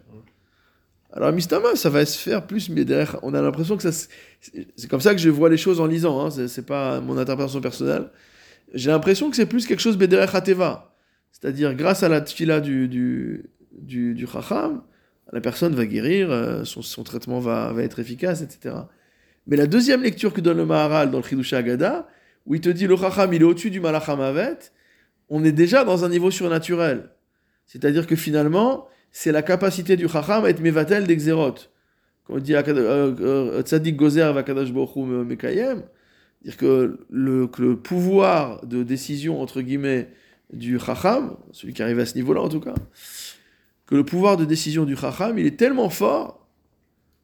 alors Mistama, ça va se faire plus, mais derrière, on a l'impression que ça. c'est- comme ça que je vois les choses en lisant, hein, c'est pas mon interprétation personnelle. J'ai l'impression que c'est plus quelque chose Bederech Hateva. C'est-à-dire, grâce à la fila du, du, du, du Chacham, la personne va guérir, euh, son, traitement va, être efficace, etc. Mais la deuxième lecture que donne le Maharal dans le Chidusha Agada, où il te dit le Chacham, il est au-dessus du Malachamavet, on est déjà dans un niveau surnaturel. C'est-à-dire que finalement, c'est la capacité du Chacham à être Mevatel d'Exerot. Quand on dit euh, euh, Tzadik Gozer Hu Mekayem, dire que le, que le pouvoir de décision, entre guillemets, du Chacham, celui qui arrive à ce niveau-là en tout cas, que le pouvoir de décision du Chacham, il est tellement fort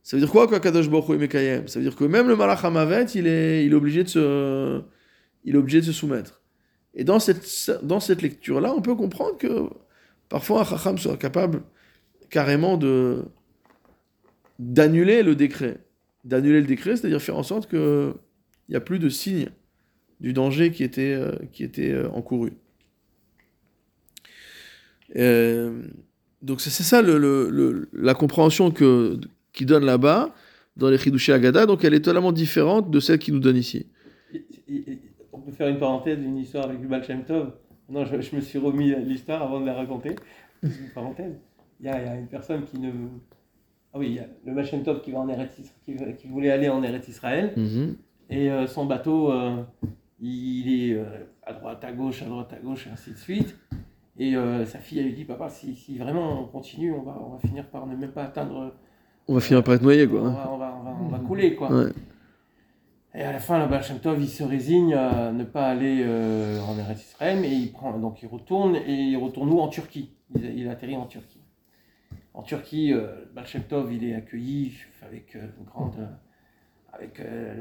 ça veut dire quoi, quoi, Kadosh Baruch Mekayem? Ça veut dire que même le Malach Hamavet, il est, il est obligé de se, soumettre. Et dans cette, lecture-là, on peut comprendre que parfois un Chacham soit capable carrément de d'annuler le décret. D'annuler le décret, c'est-à-dire faire en sorte que il n'y a plus de signe du danger qui était, euh, euh, encouru. Euh, donc c'est ça le, le- le- la compréhension que, qui donne là-bas dans les Chidushé Agada, donc elle est totalement différente de celle qui nous donne ici. Et- et- et- On peut faire une parenthèse d'une histoire avec le Baal Shem Tov. Non, je, je me suis remis l'histoire avant de la raconter. Une parenthèse. Il y, a, il y a une personne qui ne. Ah oui, il y a le Baal Shem Tov qui, va en Eretz qui, voulait aller en Eretz Israël. Et euh, son bateau, euh, il est euh, à droite, à gauche, à droite, à gauche, et ainsi de suite. Et euh, sa fille, lui dit Papa, si, si vraiment on continue, on va, on va finir par ne même pas atteindre. On va finir par être noyé, On quoi. hein. va, on va, on va, on va couler, quoi. Ouais. Et à la fin, le Baal il se résigne à ne pas aller euh, en Eretz Israël, mais il prend, donc il retourne et il retourne où? En Turquie. Il, il atterrit en Turquie. En Turquie, euh, le Baal Shem Tov, il est accueilli avec euh, une grande, avec euh,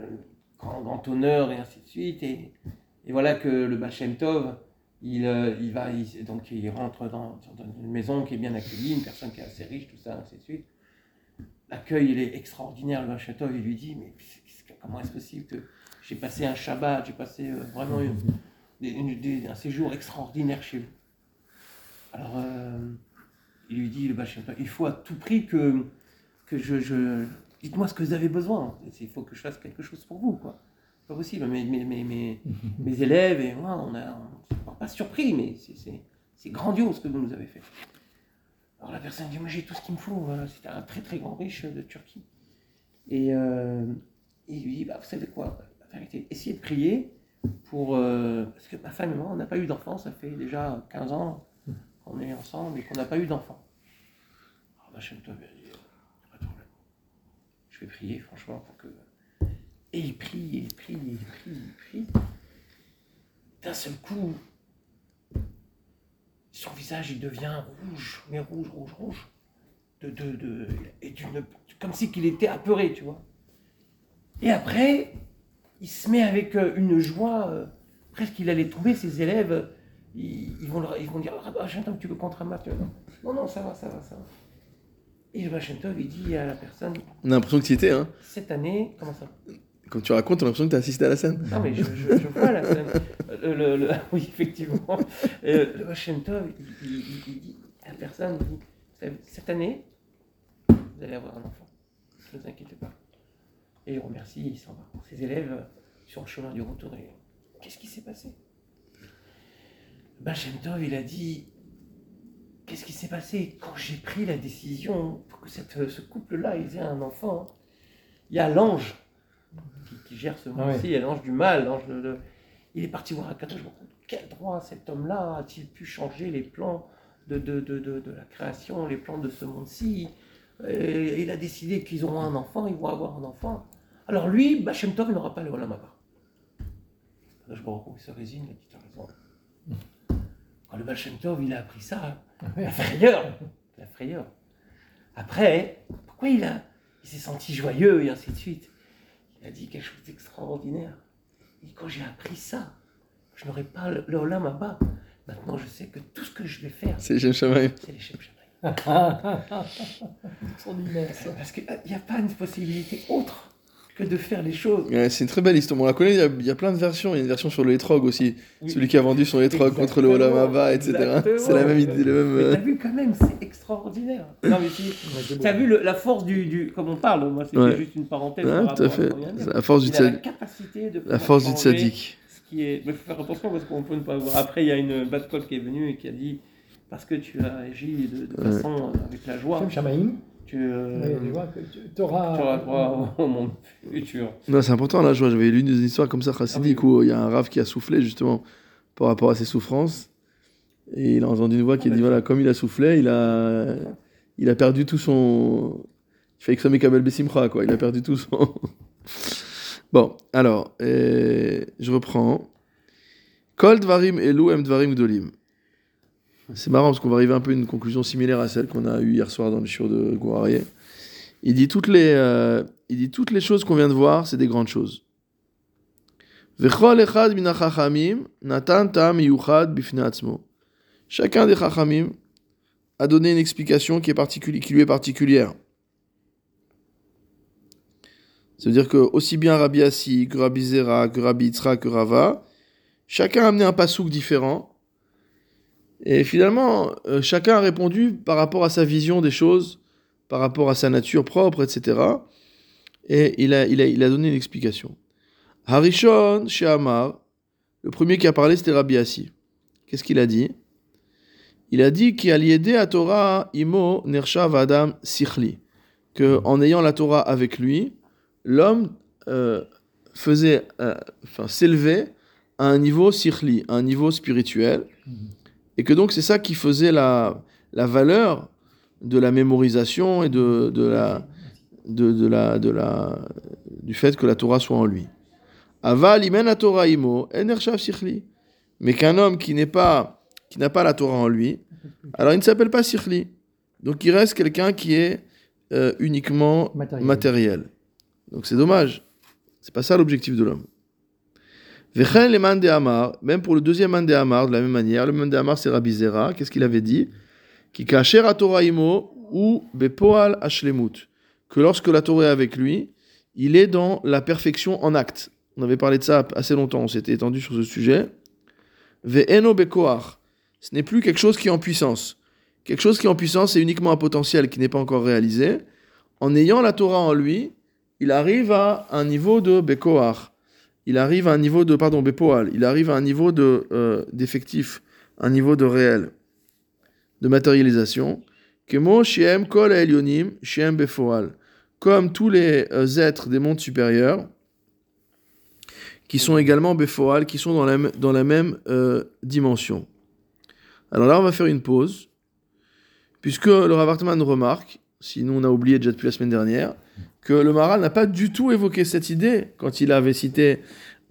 grand, grand honneur et ainsi de suite. Et, et voilà que le Baal Shem Tov, il, euh, il va, donc il rentre dans, une maison qui est bien accueillie, une personne qui est assez riche, tout ça, ainsi de suite. L'accueil, il est extraordinaire. Le Baal Shem Tov, il lui dit, mais comment est-ce possible que j'ai passé un Shabbat, j'ai passé euh, vraiment une- un séjour extraordinaire chez vous. Alors, euh, il lui dit, le Baal Shem Tov, il faut à tout prix que, que je... je- Dites-moi ce que vous avez besoin. Il faut que je fasse quelque chose pour vous, quoi. Pas possible. Mes, mes, mes, mes, élèves et moi, on n'est pas surpris, mais c'est- grandiose ce que vous nous avez fait. Alors la personne dit, moi j'ai tout ce qu'il me faut. Voilà. C'était un très très grand riche de Turquie. Et euh, il lui dit, bah, vous savez quoi, la vérité, essayez de prier pour... euh, parce que ma femme et moi, on n'a pas eu d'enfant, ça fait déjà 15 ans qu'on est ensemble et qu'on n'a pas eu d'enfant. Alors Tov, il dit, euh, pas de problème. Je vais prier, franchement, pour que... Et il prie, et il prie, et il prie, il prie. D'un seul coup, son visage, il devient rouge, mais rouge, rouge, rouge. De, de, de, et d'une, comme si qu'il était apeuré, tu vois. Et après, il se met avec euh, une joie, euh, presque il allait tomber, ses élèves, ils, ils vont, leur- ils vont dire Ah, bah, tu veux ramasse tu vois, non. non, ça va, ça va, ça va. Et le Shem Tov, il dit à la personne On a l'impression que tu y étais, hein. Cette année, comment ça? Quand tu racontes, on a l'impression que tu as assisté à la scène. non, mais je, vois la scène. Le, le- le- oui, effectivement. Euh, le Hashem Tov, il, dit à la personne, dit, cette année, vous allez avoir un enfant. Ne vous inquiétez pas. Et il remercie, il s'en va. Ses élèves, euh, sur le chemin du retour, et qu'est-ce qui s'est passé? Ben, Tov, il a dit, qu'est-ce qui s'est passé? Quand j'ai pris la décision pour que cette, ce couple-là, aient un enfant Il y a l'ange qui, qui gère ce Ah ouais. ci l'ange du mal, l'ange de, de- Il est parti voir Akadosh Baruch Hu. Quel droit cet homme-là a-t-il pu changer les plans de, la création, les plans de ce monde-ci? Et il a décidé qu'ils auront un enfant, ils vont avoir un enfant. Alors lui, Bachem Tov, il n'aura pas le Olam. Là, je me que ça résine, il a dit, t'as raison. Quand le Bachem Tov, il a appris ça, la frayeur, la frayeur. Après, pourquoi il a, il s'est senti joyeux et ainsi de suite? Il a dit quelque chose d'extraordinaire. Il dit, quand j'ai appris ça, je n'aurai pas le, le Haba. Maintenant, je sais que tout ce que je vais faire, C'est Shem c'est les Shem. Extraordinaire, ça. Parce qu'il n'y a pas une possibilité autre que de faire les choses. Ouais, c'est une très belle histoire. On la connaît, il y, a, il y a plein de versions. Il y a une version sur le Etrog aussi. Celui qui a vendu son Etrog contre le Olam Haba, etc. C'est la même idée, le même. Mais euh, t'as vu quand même, c'est extraordinaire. Non, mais si, t'as vu le- la force du, du. Comme on parle, moi c'était Ouais. juste une parenthèse. ouais, par tout à fait. La force du Il a la tzaddik. capacité de La force du tzaddik. ce qui est. Mais il faut faire attention parce qu'on peut ne pas voir. Après, il y a une bad cop qui est venue et qui a dit parce que tu as agi de, de Ouais. façon euh, avec la joie, Shem Euh, mais tu vois que tu auras. droit au monde futur. Non, c'est important. Là, je vois, j'avais lu une histoire comme ça, chassidique, Ah oui. où il y a un rave qui a soufflé justement par rapport à ses souffrances. Et il a entendu une voix qui a Ah, dit voilà, comme il a soufflé, il a, il a perdu tout son. Il fait que ça Kabel Bessimcha, quoi. Il a perdu tout son. bon, alors, euh, je reprends. Kol Dvarim Elu Em Dvarim Gdolim. C'est marrant parce qu'on va arriver un peu à une conclusion similaire à celle qu'on a eue hier soir dans le show de Gourarié. Il dit toutes les, euh, il dit toutes les choses qu'on vient de voir, c'est des grandes choses. Chacun des chachamim a donné une explication qui, est particuli- qui lui est particulière. Ça veut dire que aussi bien Rabbi Assi, que Rabbi Zera, que Rabbi Yitzhak, que Rava, chacun a amené un pasouk différent. Et finalement, euh, chacun a répondu par rapport à sa vision des choses, par rapport à sa nature propre, etc. Et il a, il a, il a donné une explication. Harishon chez le premier qui a parlé, c'était Rabbi Assi. Qu'est-ce qu'il a dit? Il a dit qu'il a à Torah imo nershav adam sichli, que en ayant la Torah avec lui, l'homme euh, faisait, euh, enfin s'élevait à un niveau sichli, à un niveau spirituel, et que donc c'est ça qui faisait la, la valeur de la mémorisation et de, de la, de, de la, de la, du fait que la Torah soit en lui. Aval imen Torah imo. Mais qu'un homme qui n'est pas, qui n'a pas la Torah en lui, alors il ne s'appelle pas sichli. Donc il reste quelqu'un qui est euh, uniquement Matériel. matériel. Donc c'est dommage. C'est pas ça l'objectif de l'homme. Vechen le man de Amar, même pour le deuxième man de Amar, de la même manière, le man de Amar c'est Rabbi Zera, qu'est-ce qu'il avait dit? Qui à ou bepoal ashlemut. Que lorsque la Torah est avec lui, il est dans la perfection en acte. On avait parlé de ça assez longtemps, on s'était étendu sur ce sujet. Ve'eno bekoach. Ce n'est plus quelque chose qui est en puissance. Quelque chose qui est en puissance, c'est uniquement un potentiel qui n'est pas encore réalisé. En ayant la Torah en lui, il arrive à un niveau de bekoach. Il arrive à un niveau de, pardon, bepoal. Il arrive à un niveau de, euh, d'effectif, un niveau de réel, de matérialisation. Shiem kol shiem befoal. Comme tous les euh, êtres des mondes supérieurs, qui sont également befoal, qui sont dans la, dans la même euh, dimension. Alors là, on va faire une pause, puisque le Rav Hartman remarque, sinon on a oublié déjà depuis la semaine dernière, que le Maral n'a pas du tout évoqué cette idée quand il avait cité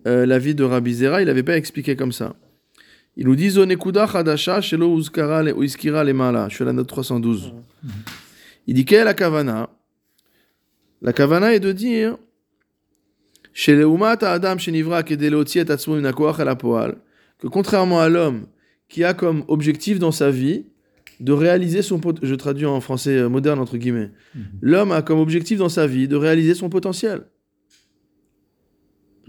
euh, la vie de Rabbi Zera, il n'avait pas expliqué comme ça. Il nous dit Zonekuda Hadasha Shelo Uzkara le Uiskira le Mala. Je suis à la note 312. Il dit quelle est la Kavana? La Kavana est de dire Adam Shenivra que contrairement à l'homme qui a comme objectif dans sa vie de réaliser son pot- je traduis en français euh, moderne entre guillemets. L'homme a comme objectif dans sa vie de réaliser son potentiel.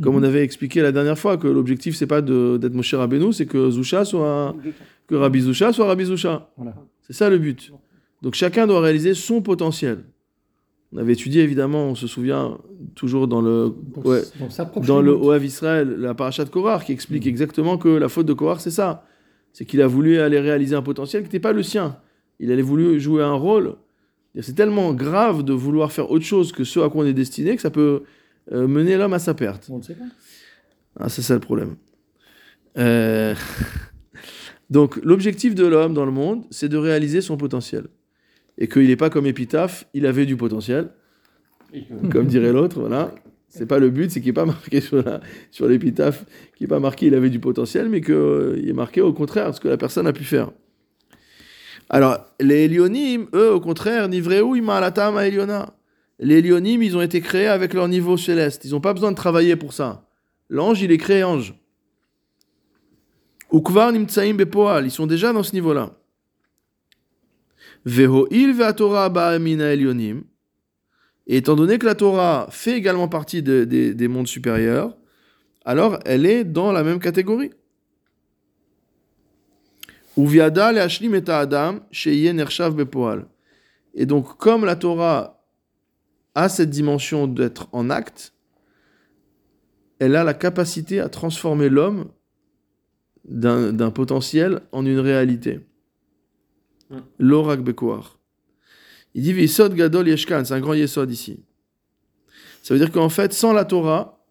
Comme on avait expliqué la dernière fois que l'objectif c'est pas d'être Moshe Rabbeinu c'est que soit que Rabbi Zusha soit Rabbi Zusha. Voilà. c'est ça le but. Donc chacun doit réaliser son potentiel. On avait étudié évidemment on se souvient toujours dans le ouais, dans le limite. Oav Israël, la paracha de Korach, qui explique exactement que la faute de Korach, c'est ça. C'est qu'il a voulu aller réaliser un potentiel qui n'était pas le sien. Il allait voulu jouer un rôle. C'est tellement grave de vouloir faire autre chose que ce à quoi on est destiné que ça peut euh, mener l'homme à sa perte. On ne sait pas. Ah, c'est ça le problème. Euh, Donc l'objectif de l'homme dans le monde, c'est de réaliser son potentiel. Et qu'il n'est pas comme épitaphe, il avait du potentiel, comme dirait l'autre, voilà. C'est pas le but, c'est qu'il n'est pas marqué sur sur l'épitaphe, qu'il n'est pas marqué il avait du potentiel, mais qu'il est marqué au contraire ce que la personne a pu faire. Alors, les Elionim, eux, au contraire, Nivreu imalatam Eliona. Les Elionim, ils ont été créés avec leur niveau céleste. Ils n'ont pas besoin de travailler pour ça. L'ange, il est créé ange. Ukvar nimtsaim bepoal, ils sont déjà dans ce niveau-là. Vehoil ve'atorah ba'amina. Et étant donné que la Torah fait également partie de- des- des mondes supérieurs, alors elle est dans la même catégorie. Et adam sheye nershav bepoal. Et donc, comme la Torah a cette dimension d'être en acte, elle a la capacité à transformer l'homme d'un potentiel en une réalité. L'orak bekoar. Il dit Visod Gadol Yeshkan, c'est un grand Yesod ici. Ça veut dire qu'en fait, sans la Torah,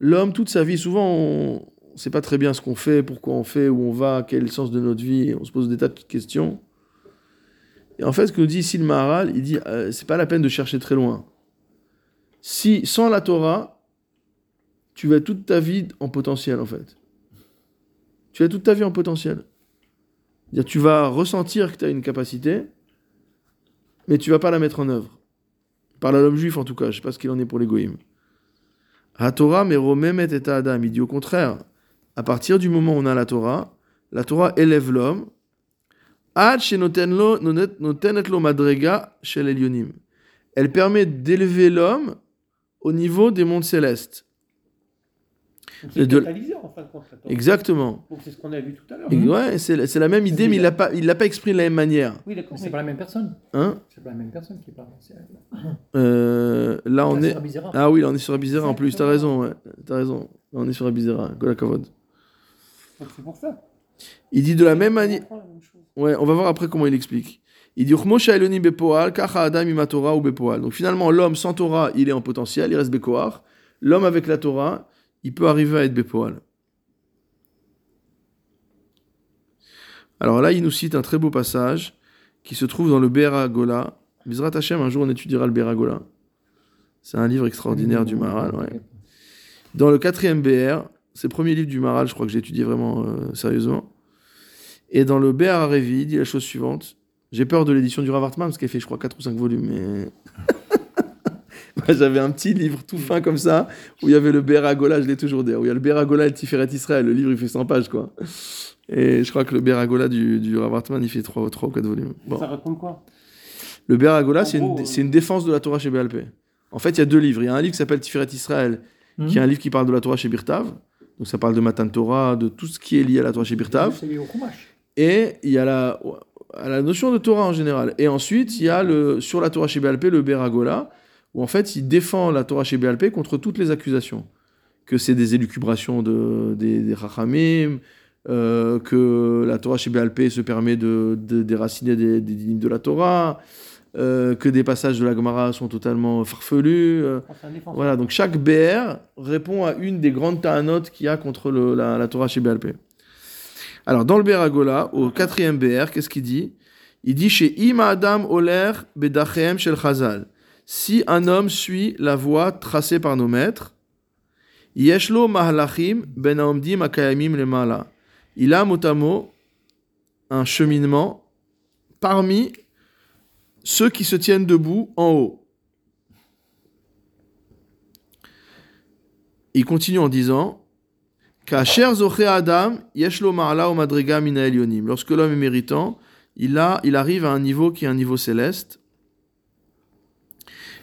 l'homme, toute sa vie, souvent, on ne sait pas très bien ce qu'on fait, pourquoi on fait, où on va, quel est le sens de notre vie, on se pose des tas de questions. Et en fait, ce que nous dit ici le Maharal, il dit euh, c'est pas la peine de chercher très loin. Si, sans la Torah, tu vas toute ta vie en potentiel, en fait. Tu vas toute ta vie en potentiel. Tu vas ressentir que tu as une capacité, mais tu vas pas la mettre en œuvre. Par l'homme juif en tout cas, je sais pas ce qu'il en est pour les goïms. Torah romemet et adam. Il dit au contraire, à partir du moment où on a la Torah, la Torah élève l'homme. Elle permet d'élever l'homme au niveau des mondes célestes. C'est de- le catalyseur, en fin de compte. la Torah. Exactement. C'est ce qu'on a vu tout à l'heure. Et ouais, c'est la- c'est la même idée, mais il l'a pas, il l'a pas exprimé de la même manière. Oui, d'accord. Mais c'est pas la même personne. Hein? C'est pas la même personne qui parle. Euh, là, on est. Zera. Ah oui, là, on est sur Abizera en plus, t'as raison, ouais. T'as raison. Là, on est sur Abizera, Golakavod. C'est pour ça. Il dit de la même manière. Ouais, on va voir après comment il explique. Il dit Bepoal, Adam ima Torah ou Bepoal. Donc finalement, l'homme sans Torah, il est en potentiel, il reste Bekoar. L'homme avec la Torah, il peut arriver à être Bepoal. Alors là, il nous cite un très beau passage qui se trouve dans le Beragola. Mizrat Hashem, un jour on étudiera le Beragola. C'est un livre extraordinaire du Maharal, ouais. Dans le quatrième BR, c'est le premier livre du Maharal, je crois que j'ai étudié vraiment euh, sérieusement. Et dans le BR Arevi, il dit la chose suivante. J'ai peur de l'édition du Rav Hartman, parce qu'elle fait, je crois, 4 ou 5 volumes, mais... Moi, j'avais un petit livre tout fin comme ça, où il y avait le Beragola, je l'ai toujours d'ailleurs, où il y a le Beragola et le Tiferet Israël. Le livre, il fait 100 pages, quoi. Et je crois que le Beragola du, du Rav Hartman, il fait 3, ou 4 volumes. Bon. Ça raconte quoi? Le Beragola, c'est une, euh, c'est une défense de la Torah chez BLP. En fait, il y a deux livres. Il y a un livre qui s'appelle Tiferet Israël, Mhm. qui est un livre qui parle de la Torah chez Birtav. Donc ça parle de Matan Torah, de tout ce qui est lié à la Torah chez Birtav. Et il y a la, à la notion de Torah en général. Et ensuite, il y a le, sur la Torah chez BLP le Beragola, où en fait, il défend la Torah chez BLP contre toutes les accusations. Que c'est des élucubrations de, des, des Chachamim, euh, que la Torah chez BLP se permet de, de déraciner des, des dynimes de la Torah, euh, que des passages de la Gemara sont totalement farfelus. euh, voilà, donc chaque BR répond à une des grandes ta'anot qu'il y a contre le- la, la Torah chez BLP. Alors, dans le Beragola, au quatrième BR, qu'est-ce qu'il dit? Il dit chez Ima Adam Oler Bedachem Shel Chazal. Si un homme suit la voie tracée par nos maîtres, Yeshlo Ben. Il a motamo un cheminement parmi ceux qui se tiennent debout en haut. Il continue en disant Kasher zoché Adam, yeshlo. Lorsque l'homme est méritant, il, a, il arrive à un niveau qui est un niveau céleste.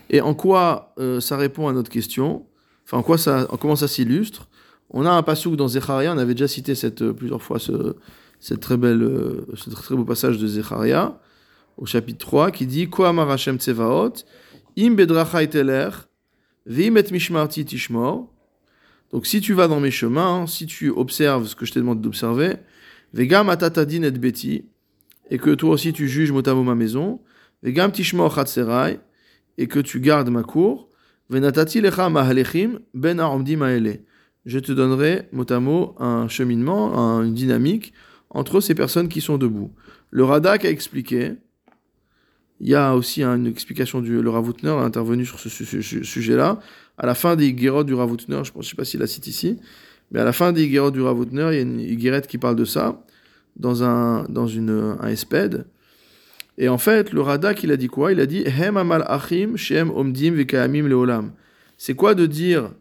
Et en quoi euh, ça répond à notre question? Enfin, en quoi ça, en comment ça s'illustre? On a un passouk dans Zecharia, on avait déjà cité cette, euh, plusieurs fois ce, cette très belle, euh, ce très beau passage de Zecharia, au chapitre 3, qui dit Ko amar Hashem tsevaot, im bedrachai teler, vim et mishmarti tishmor. Donc si tu vas dans mes chemins, si tu observes ce que je t'ai demandé d'observer, vegam atatadin et beti, et que toi aussi tu juges motamo ma maison, vegam tishmor chatserai, et que tu gardes ma cour, ben. Je te donnerai motamo un cheminement, un- une dynamique entre ces personnes qui sont debout. Le Radak a expliqué, il y a aussi une explication du le Ravutner a intervenu sur ce su- su- su- sujet-là. À la fin des Higuerot du Ravutner, je ne sais pas s'il la cite ici, mais à la fin des Higuerot du Ravutner, il y a une Higuerette qui parle de ça dans un, dans une, un. Et en fait, le Radak, il a dit quoi? Il a dit Hem amal achim shem omdim vekayamim leolam. C'est quoi de dire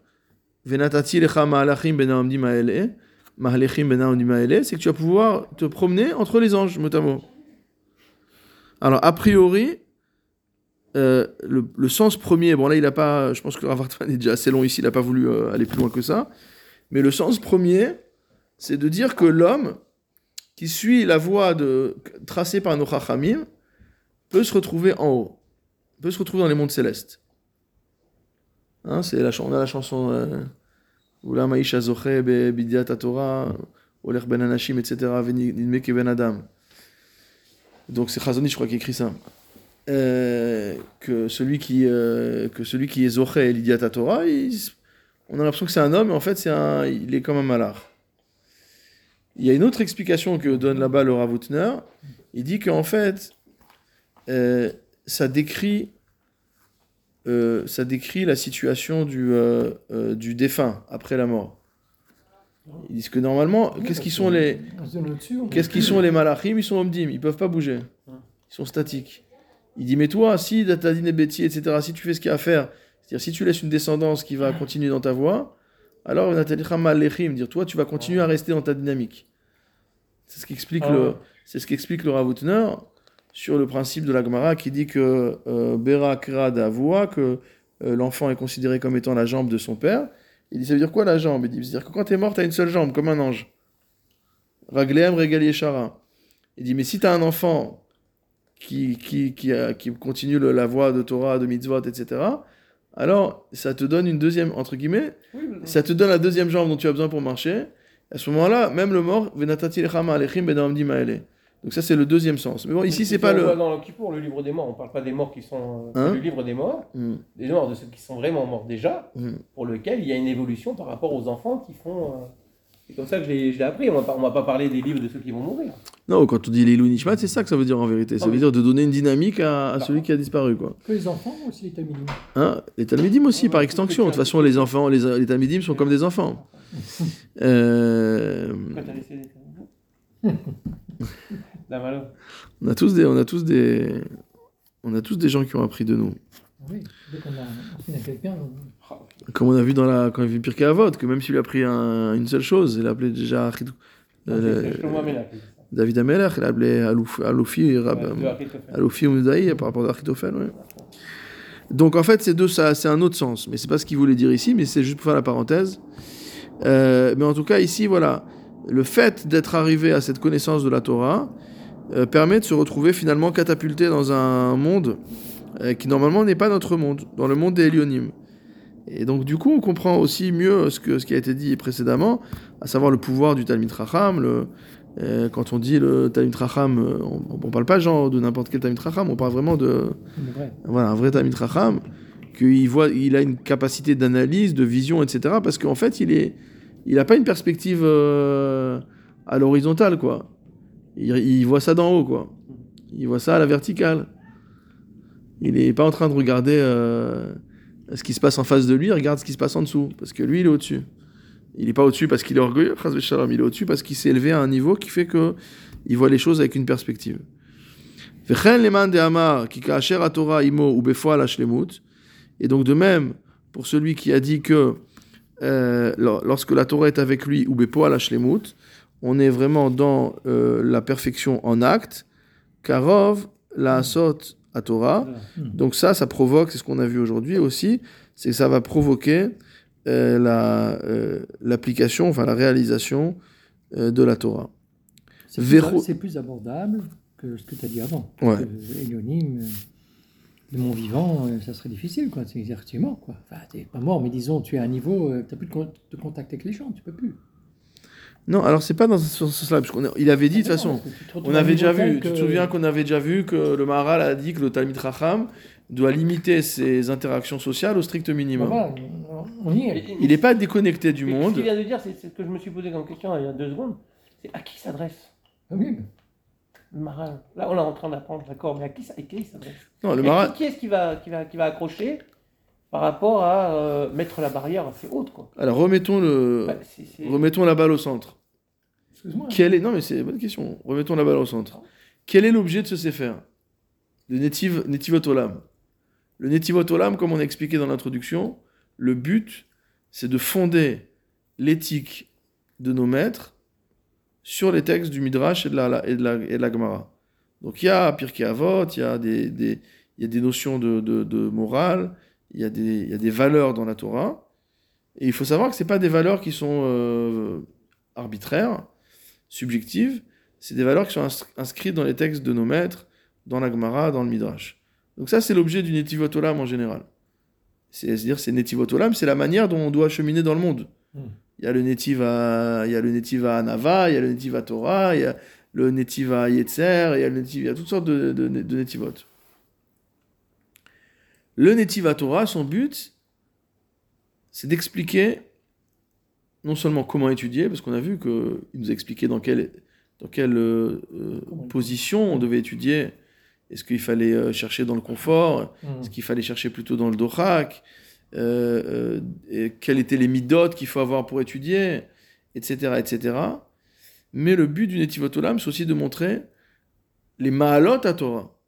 Venatati lecha ma'alachim ben omdim ma'ele Mahalechim ben omdim C'est que tu vas pouvoir te promener entre les anges, mot à mot. Alors, a priori, euh, le, sens premier, bon là, il a pas, je pense que Ravartman est déjà assez long ici, il n'a pas voulu euh, aller plus loin que ça. Mais le sens premier, c'est de dire que l'homme qui suit la voie de, tracée par nos Chachamim peut se retrouver en haut, peut se retrouver dans les mondes célestes. Hein, c'est la, on a la chanson euh, Oula Maïsha Zoche Bidiat Torah, Oler Ben Anashim, etc. Venidme ke Ben Adam. Donc c'est Chazoni, je crois, qui écrit ça. Euh, que celui qui euh, que celui qui est Zoche et Lidiat Torah, on a l'impression que c'est un homme, mais en fait c'est un, il est comme un malard. Il y a une autre explication que donne là-bas le Ravutner. Il dit qu'en fait, euh, ça décrit euh, ça décrit la situation du, euh, euh, du défunt après la mort. Ils disent que normalement, qu'est-ce qui sont les Qu'est-ce qu'ils sont les malachim? Ils sont omdim, ils peuvent pas bouger. Ils sont statiques. Il dit, mais toi, si dit des bêtises, etc., si tu fais ce qu'il y a à faire, c'est-à-dire si tu laisses une descendance qui va continuer dans ta voie, alors dire toi, tu vas continuer à rester dans ta dynamique. C'est ce qu'explique Ah le, c'est ce qu'explique le Ravutner sur le principe de la Gemara qui dit que euh, Bera que euh, l'enfant est considéré comme étant la jambe de son père. Il dit, ça veut dire quoi la jambe? Il dit, c'est-à-dire que quand t'es mort, t'as une seule jambe, comme un ange. Ragleam Regal Shara. Il dit, mais si tu as un enfant qui, qui, qui, a- qui continue le- la voie de Torah, de mitzvot, etc., alors ça te donne une deuxième, entre guillemets, ça te donne la deuxième jambe dont tu as besoin pour marcher. À ce moment-là, même le mort, Venatati lechama alechim maele. Donc ça, c'est le deuxième sens. Mais bon, ici, c'est pas le... Dans le Kippour, le livre des morts, on parle pas des morts qui sont. Hein c'est le livre des morts, Hmm, des morts de ceux qui sont vraiment morts déjà, hmm. pour lequel il y a une évolution par rapport aux enfants qui font. euh, C'est comme ça que je l'ai appris. On on m'a pas parlé des livres de ceux qui vont mourir. Non, quand on dit les Nishmat, c'est ça que ça veut dire en vérité. Ça Ah veut oui. dire de donner une dynamique à, à D'accord. celui qui a disparu, quoi. Que les enfants ou aussi les talmidim Hein les Talmidim aussi, Ouais, par ouais, extension. De tout toute façon, les enfants, les, les Talmidim sont comme des enfants. Euh, Pourquoi t'as laissé La malo. on a tous des, on a tous des, on a tous des gens qui ont appris de nous. Oui, dès qu'on a enseigné à quelqu'un, on- Comme on a vu dans la, quand il a vu Pirkei Avot, que même s'il a appris un- une seule chose, il appelait déjà Achidou- euh, Amelach. David Amelech, il appelait Alouf- Aloufi, Achitophel. Aloufi Oudaï par rapport à Achitophel, ouais. Donc en fait, c'est deux, ça, c'est un autre sens, mais c'est pas ce qu'il voulait dire ici, mais c'est juste pour faire la parenthèse. Euh, mais en tout cas, ici, voilà, le fait d'être arrivé à cette connaissance de la Torah euh, permet de se retrouver finalement catapulté dans un monde euh, qui normalement n'est pas notre monde, dans le monde des Élionim. Et donc du coup, on comprend aussi mieux ce, que, ce qui a été dit précédemment, à savoir le pouvoir du Talmud Racham. Le, euh, quand on dit le Talmud Racham, euh, on ne parle pas genre de n'importe quel Talmud Racham, on parle vraiment de vrai. voilà, un vrai Talmid Racham, qu'il voit, il a une capacité d'analyse, de vision, etc. Parce qu'en fait, il est, il n'a pas une perspective à l'horizontale, quoi. Il, voit ça d'en haut, quoi. Il voit ça à la verticale. Il n'est pas en train de regarder euh, ce qui se passe en face de lui, il regarde ce qui se passe en dessous, parce que lui, il est au-dessus. Il n'est pas au-dessus parce qu'il est orgueilleux, il est au-dessus parce qu'il s'est élevé à un niveau qui fait que il voit les choses avec une perspective. Et donc de même pour celui qui a dit que euh, lor- lorsque la Torah est avec lui ou befoal hashlemut, on est vraiment dans euh, la perfection en acte. Karov la asot à Torah. Donc ça, ça provoque, c'est ce qu'on a vu aujourd'hui aussi, c'est que ça va provoquer euh, la, euh, l'application, enfin la réalisation euh, de la Torah. C'est plus, Verrou- c'est plus abordable que ce que tu as dit avant. Ouais. Euh, de mon vivant, ça serait difficile. Quoi. C'est mort. Quoi. Enfin, tu n'es pas mort, mais disons, tu es à un niveau, tu n'as plus de, con- de contact avec les gens, tu peux plus. Non, alors c'est pas dans ce sens-là, parce qu'il avait dit de toute façon, on avait déjà vu, tu te souviens qu'on avait déjà vu que le Maharal a dit que le Talmid Racham doit limiter ses interactions sociales au strict minimum. Voilà, on- on y est. Il n'est pas déconnecté du Mais Ce monde. qu'il vient de dire, c'est ce que je me suis posé comme question il y a deux secondes. C'est à qui s'adresse? Ah oui, mais Le Maral. Là, on est en train d'apprendre, d'accord, mais à qui ça à qui il s'adresse? Non, le Et Maral, Qui, qui est-ce qui va, qui, va, qui va accrocher par rapport à euh, mettre la barrière assez haute, quoi? Alors remettons, le, Bah, remettons la balle au centre. Quel est... Non, mais c'est une bonne question. Remettons la balle au centre. Quel est l'objet de ce Sefer Le Netiv, Netivot. Le Netivot Olam, comme on a expliqué dans l'introduction, le but, c'est de fonder l'éthique de nos maîtres sur les textes du Midrash et de la, et de la, et de la Gemara. Donc il y a Pirkei Avot, il y a des, des- il y a des notions de, de, morale, il y, a des, y a des valeurs dans la Torah. Et il faut savoir que ce pas des valeurs qui sont euh, arbitraires, subjectives, c'est des valeurs qui sont ins- inscrites dans les textes de nos maîtres, dans la Gemara, dans le Midrash. Donc ça, c'est l'objet du Netivot Olam en général. C'est-à-dire, c'est Netivot Olam, c'est la manière dont on doit cheminer dans le monde. Hmm. Il y a le il y a le Anava, il y a le Netiv à Torah, il y a le Netiv à Yetzer, il y a le Netiv, il y a toutes sortes de, de, de Netivot. Le Netiv à Torah, son but, c'est d'expliquer non seulement comment étudier, parce qu'on a vu qu'il nous a expliqué dans quelle, dans quelle euh, position on devait étudier. Est-ce qu'il fallait euh, chercher dans le confort? Hmm. Est-ce qu'il fallait chercher plutôt dans le dohak euh, euh, Quelles étaient les midotes qu'il faut avoir pour étudier? Etc. etc. Mais le but du Netivot Olam, c'est aussi de montrer les Mahalot à Torah.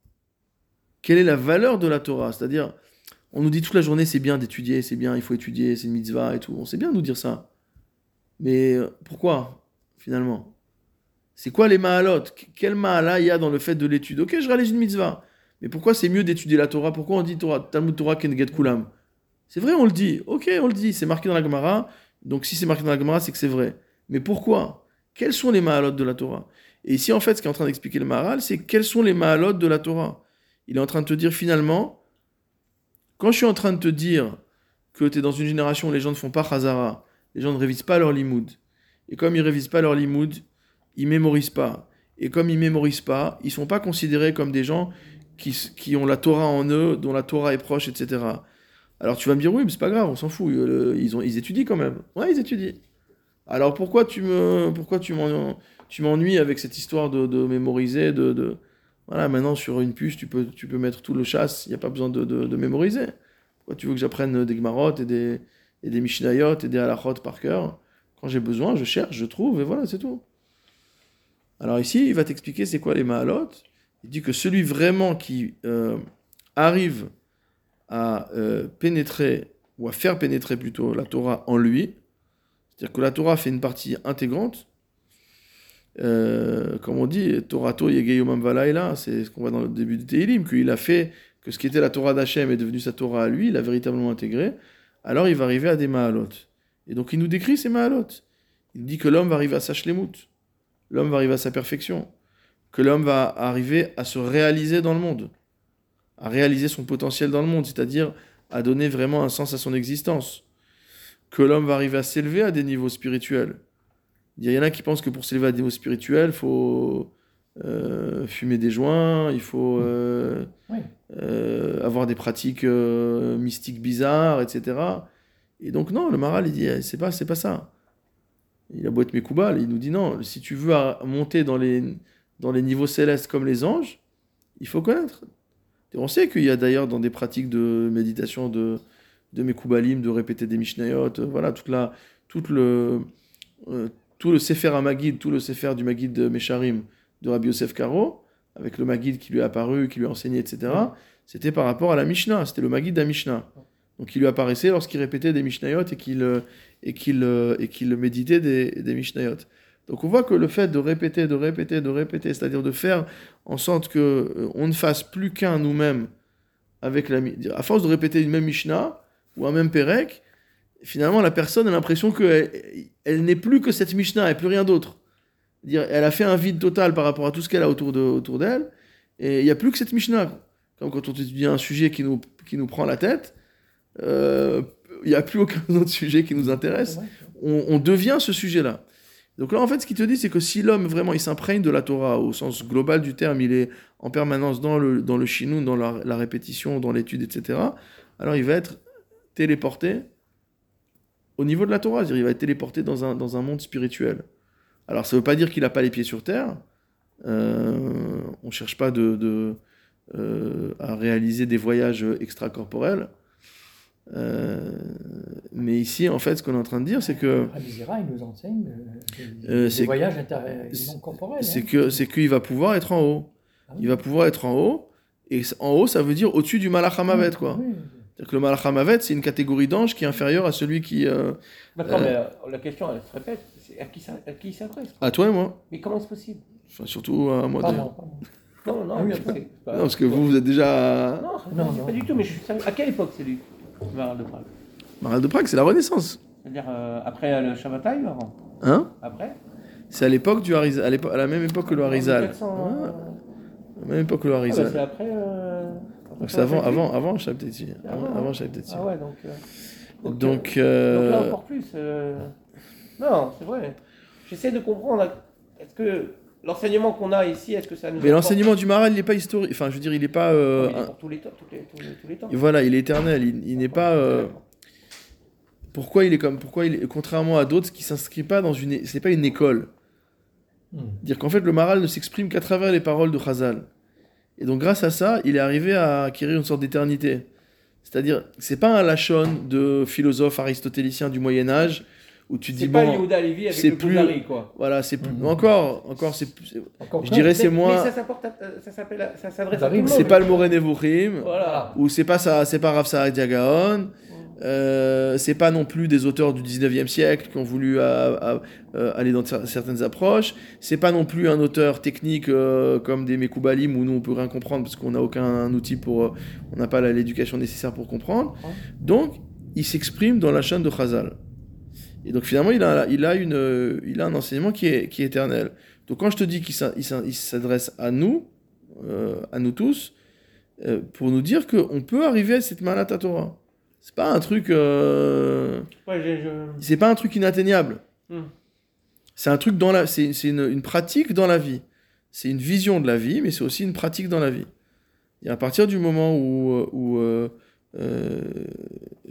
Quelle est la valeur de la Torah? C'est-à-dire, on nous dit toute la journée c'est bien d'étudier, c'est bien, il faut étudier, c'est une mitzvah et tout. On sait bien nous dire ça. Mais euh, pourquoi, finalement? C'est quoi les Mahalot? Quel Mahala il y a dans le fait de l'étude? Ok, je réalise une mitzvah. Mais pourquoi c'est mieux d'étudier la Torah? Pourquoi on dit Torah, Talmud Torah Kenget Kulam? C'est vrai, on le dit. Ok, on le dit. C'est marqué dans la Gemara. Donc si c'est marqué dans la Gemara, c'est que c'est vrai. Mais pourquoi? Quels sont les Mahalot de la Torah? Et ici, en fait, ce qu'est en train d'expliquer le Maharal, c'est quels sont les Mahalot de la Torah? Il est en train de te dire finalement, quand je suis en train de te dire que tu es dans une génération où les gens ne font pas Khazara, les gens ne révisent pas leur limoud, et comme ils révisent pas leur limoud, ils mémorisent pas. Et comme ils mémorisent pas, ils sont pas considérés comme des gens qui, qui ont la Torah en eux, dont la Torah est proche, etc. Alors tu vas me dire, oui, mais c'est pas grave, on s'en fout, euh, ils, ont, ils étudient quand même. Ouais, ils étudient. Alors pourquoi tu me, pourquoi tu m'en- tu m'ennuies avec cette histoire de, de mémoriser, de, Voilà, maintenant sur une puce, tu peux, tu peux mettre tout le chasse, il n'y a pas besoin de, de- de mémoriser. Pourquoi tu veux que j'apprenne des Gmarot et des, et des Mishnayot et des Halachot par cœur Quand j'ai besoin, je cherche, je trouve, et voilà, c'est tout. Alors ici, il va t'expliquer c'est quoi les Mahalot. Il dit que celui vraiment qui euh, arrive à euh, pénétrer, ou à faire pénétrer plutôt la Torah en lui, c'est-à-dire que la Torah fait une partie intégrante, euh, comme on dit, Torato Yegeyomam Valaila, c'est ce qu'on voit dans le début du Tehillim, qu'il a fait que ce qui était la Torah d'Hachem est devenu sa Torah à lui, il l'a véritablement intégré, alors il va arriver à des Mahalot. Et donc il nous décrit ces Mahalot. Il dit que l'homme va arriver à sa shlemut, l'homme va arriver à sa perfection, que l'homme va arriver à se réaliser dans le monde, à réaliser son potentiel dans le monde, c'est-à-dire à donner vraiment un sens à son existence, que l'homme va arriver à s'élever à des niveaux spirituels. Il y en a qui pensent que pour s'élever à des niveaux spirituels, il faut euh, fumer des joints, il faut euh, Oui. euh, avoir des pratiques euh, mystiques bizarres, etc. Et donc non, le Maral, il dit, eh, c'est pas, c'est pas ça. Il a beau être Mekoubal, il nous dit non, si tu veux monter dans les, dans les niveaux célestes comme les anges, il faut connaître. Et on sait qu'il y a d'ailleurs dans des pratiques de méditation de, de Mekoubalim, de répéter des Mishnayot, euh, voilà, toute la, toute le, euh, tout le Sefer Amagid, tout le Sefer du Magid de Mesharim de Rabbi Yosef Karo, avec le Magid qui lui est apparu, qui lui a enseigné, etc., c'était par rapport à la Mishnah, c'était le Magid de la Mishnah. Donc il lui apparaissait lorsqu'il répétait des Mishnayot et qu'il euh, et qu'il euh, et méditait des, des Mishnayot. Donc on voit que le fait de répéter, de répéter, de répéter, c'est-à-dire de faire en sorte que euh, on ne fasse plus qu'un nous-mêmes avec la à force de répéter une même Mishnah ou un même Perek, finalement la personne a l'impression qu'elle elle, n'est plus que cette Mishnah, n'est plus rien d'autre. Dire, elle a fait un vide total par rapport à tout ce qu'elle a autour de autour d'elle et il n'y a plus que cette Mishnah. Comme quand on étudie un sujet qui nous qui nous prend la tête, euh, il n'y a plus aucun autre sujet qui nous intéresse on, on devient ce sujet-là. Donc là, en fait, ce qu'il te dit, c'est que si l'homme vraiment il s'imprègne de la Torah au sens global du terme, il est en permanence dans le, dans le chinoun, dans la, la répétition, dans l'étude, etc., alors il va être téléporté au niveau de la Torah, c'est-à-dire il va être téléporté dans un, dans un monde spirituel. Alors ça ne veut pas dire qu'il n'a pas les pieds sur terre, Euh, on ne cherche pas de, de, euh, à réaliser des voyages extracorporels. Euh, mais ici, en fait, ce qu'on est en train de dire, c'est que Rabbi Zera, il nous enseigne des, Euh, voyages corporels. c'est hein. que c'est qu'il va pouvoir être en haut. Ah oui. Il va pouvoir être en haut. Et en haut, ça veut dire au-dessus du Malach HaMavet, quoi. Oui. C'est-à-dire que le Malach HaMavet, c'est une catégorie d'ange qui est inférieure à celui qui. euh, D'accord, Euh. mais la question, elle se répète. À qui ça- à qui s'adresse à toi et moi. Mais comment c'est possible? Enfin, surtout à moi. Pas d'ailleurs. moi, pas moi. Non, non, Ah oui, pas. Non, parce que vous, vous êtes déjà. Non, Non, pas- c'est non. pas du tout, mais je suis sérieux. À quelle époque c'est lui Maral de Prague? Maral de Prague, c'est la Renaissance. C'est-à-dire euh, après le Shabbatai ou avant? Hein? Après? C'est à l'époque du Harizal, à, la même époque que le Harizal. 1400, Ouais, euh, à la même époque que le ah, bah, Harizal. c'est après. euh, Donc c'est avant, Shabbatai. avant, avant Shabbatati. Ah Avant, avant. Ah ouais, donc. euh, donc, Donc, donc là encore plus. Non, c'est vrai. J'essaie de comprendre. Est-ce que l'enseignement qu'on a ici, est-ce que ça nous. mais l'enseignement du Maral, il n'est pas historique. Enfin, je veux dire, il n'est pas. euh, Il est pour tous les temps. tous les- tous les- tous les temps. Voilà, il est éternel. Il, il n'est pas. euh, Pourquoi il est comme Pourquoi il est contrairement à d'autres qui s'inscrit pas dans une. é- C'est pas une école. Hmm. Dire qu'en fait, le Maral ne s'exprime qu'à travers les paroles de Chazal. Et donc, grâce à ça, il est arrivé à acquérir une sorte d'éternité. C'est-à-dire, c'est pas un lachon de philosophe aristotélicien du Moyen Âge où tu dis C'est pas bon, Yehuda Lévi avec c'est le plus- quoi. voilà, c'est plus... Mhm. encore, encore, c'est plus- Encore Je dirais c'est moins, Mais ça s'apporte euh, ça s'appelle, ça s'adresse à tout Kuzari, le monde. c'est pas le Moré Nevuchim, Voilà. ou c'est pas ça, c'est pas Rav Saadia Gaon, euh, c'est pas non plus des auteurs du 19e siècle qui ont voulu euh, aller dans cer- certaines approches, c'est pas non plus un auteur technique euh, comme des Mekoubalim où nous on peut rien comprendre parce qu'on n'a aucun outil pour, on n'a pas l'éducation nécessaire pour comprendre. Donc, il s'exprime dans la chaîne de Chazal. Et donc finalement, il a, il a, une, il a un enseignement qui est, qui est éternel. Donc quand je te dis qu'il s'a- il s'a- il s'adresse à nous, euh, à nous tous, euh, pour nous dire qu'on peut arriver à cette Malat Torah. C'est pas un truc, euh, Ouais, je- c'est pas un truc inatteignable. Hmm. C'est un truc dans la, c'est une, une pratique dans la vie. C'est une vision de la vie, mais c'est aussi une pratique dans la vie. Et à partir du moment où, où euh,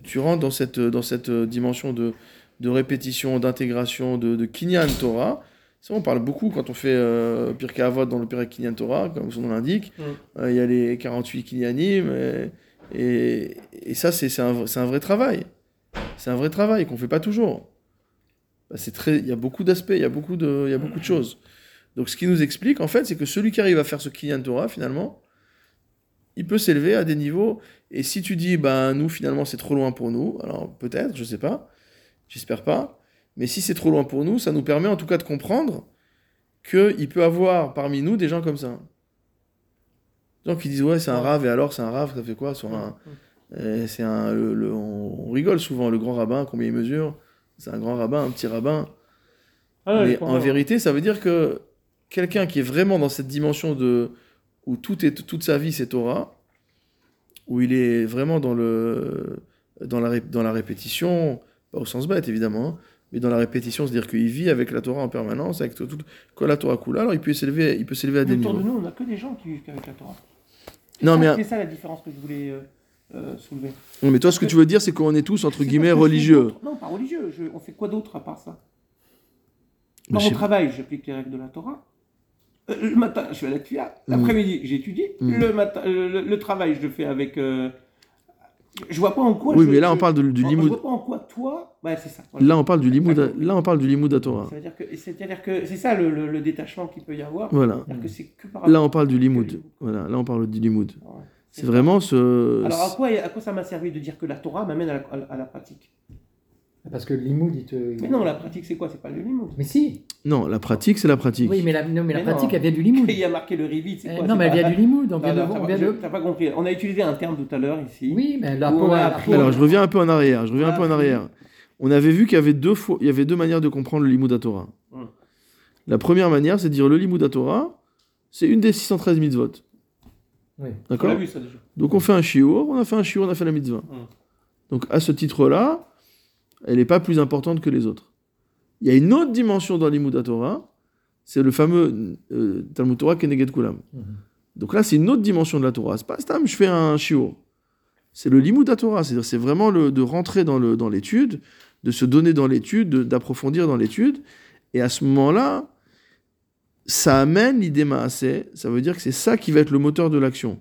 tu rentres dans cette, dans cette dimension de, de répétition, d'intégration, de, de Kinyan Torah, ça on parle beaucoup quand on fait euh, Pirkei Avot dans le Pirkei Kinyan Torah, comme son nom l'indique. Mm. Euh, Il y a les 48 Kinyanim, et, et, et ça c'est un, vrai travail. C'est un vrai travail qu'on fait pas toujours. Bah, très, il y a beaucoup d'aspects, il y a beaucoup de, il y a beaucoup de choses. Donc ce qui nous explique en fait, c'est que celui qui arrive à faire ce Kinyan Torah finalement, il peut s'élever à des niveaux. Et si tu dis, ben nous finalement c'est trop loin pour nous, alors peut-être, je sais pas, j'espère pas. Mais si c'est trop loin pour nous, ça nous permet en tout cas de comprendre qu'il peut avoir parmi nous des gens comme ça. Des gens qui disent ouais c'est un rave et alors c'est un rave, ça fait quoi sur un, euh, c'est un, le- le- on, rigole souvent le grand rabbin combien il mesure, c'est un grand rabbin, un petit rabbin. Ah Mais en vérité, ça veut dire que quelqu'un qui est vraiment dans cette dimension de où tout est toute sa vie c'est Torah, où il est vraiment dans le dans la dans la répétition, pas au sens bête évidemment, hein, mais dans la répétition, c'est-à-dire qu'il vit avec la Torah en permanence, avec tout, tout que la Torah coule. Alors il peut s'élever, il peut s'élever à des Autour de niveaux. nous, on n'a que des gens qui vivent qu'avec la Torah. C'est Non, ça- mais- C'est ça la différence que je voulais euh, euh, soulever. Non, mais toi, ce que tu veux dire, c'est qu'on est tous entre guillemets religieux. Non, pas religieux. Je- on fait quoi d'autre à part ça? Dans mon travail, j'applique les règles de la Torah. Euh, le matin, je fais la tuya. L'après-midi, j'étudie. Mm. Le, matin, le, le travail, je le fais avec. Je vois pas en quoi. Oui, je- mais là, je- on parle de- du Je limoud. vois pas en quoi toi. Ouais, c'est ça. voilà. Là, on parle du limoud. Là, on parle du limoud à Torah. Que c'est-à-dire que c'est ça le, le- le détachement qu'il peut y avoir. Voilà. Que que par Là, on parle du limoud. Voilà. Là, on parle du limoud. Ouais. C'est vraiment ce. Alors à quoi, à quoi ça m'a servi de dire que la Torah m'amène à à à la pratique? Parce que le limoud, il te. Mais non, la pratique c'est quoi? C'est pas le limoud. Mais si. Non, la pratique, c'est la pratique. Oui, mais la, non, mais la Mais non. pratique, elle vient du limoud. Il y a marqué le rivit, c'est Eh, quoi? non, mais elle vient du limoud. On Non, vient non, de. t'as pas- de... Compris. On a utilisé un terme tout à l'heure ici. Oui, mais la Où on a Torah- appris- Alors, je reviens un peu en arrière. Je reviens un peu en arrière. On avait vu qu'il y avait deux fois, il y avait deux manières de comprendre le limoud à Torah. Hum. La première manière, c'est de dire le limoud à Torah, c'est une des 613 mitzvot. Oui. On D'accord l'a vu ça déjà. Donc on fait un shiur, on a fait un shiur, on a fait la mitzvah. Mm. Donc à ce titre-là, elle n'est pas plus importante que les autres. Il y a une autre dimension dans l'Imoud Torah, c'est le fameux euh, Talmud Torah Keneged Kulam. Mhm. Donc là, c'est une autre dimension de la Torah. C'est pas Stam, je fais un shiur. C'est le Limud Torah, c'est-à-dire c'est vraiment le, de rentrer dans l'étude, de se donner dans l'étude, de- d'approfondir dans l'étude. Et à ce moment-là, ça amène l'idée maasé, ça veut dire que c'est ça qui va être le moteur de l'action.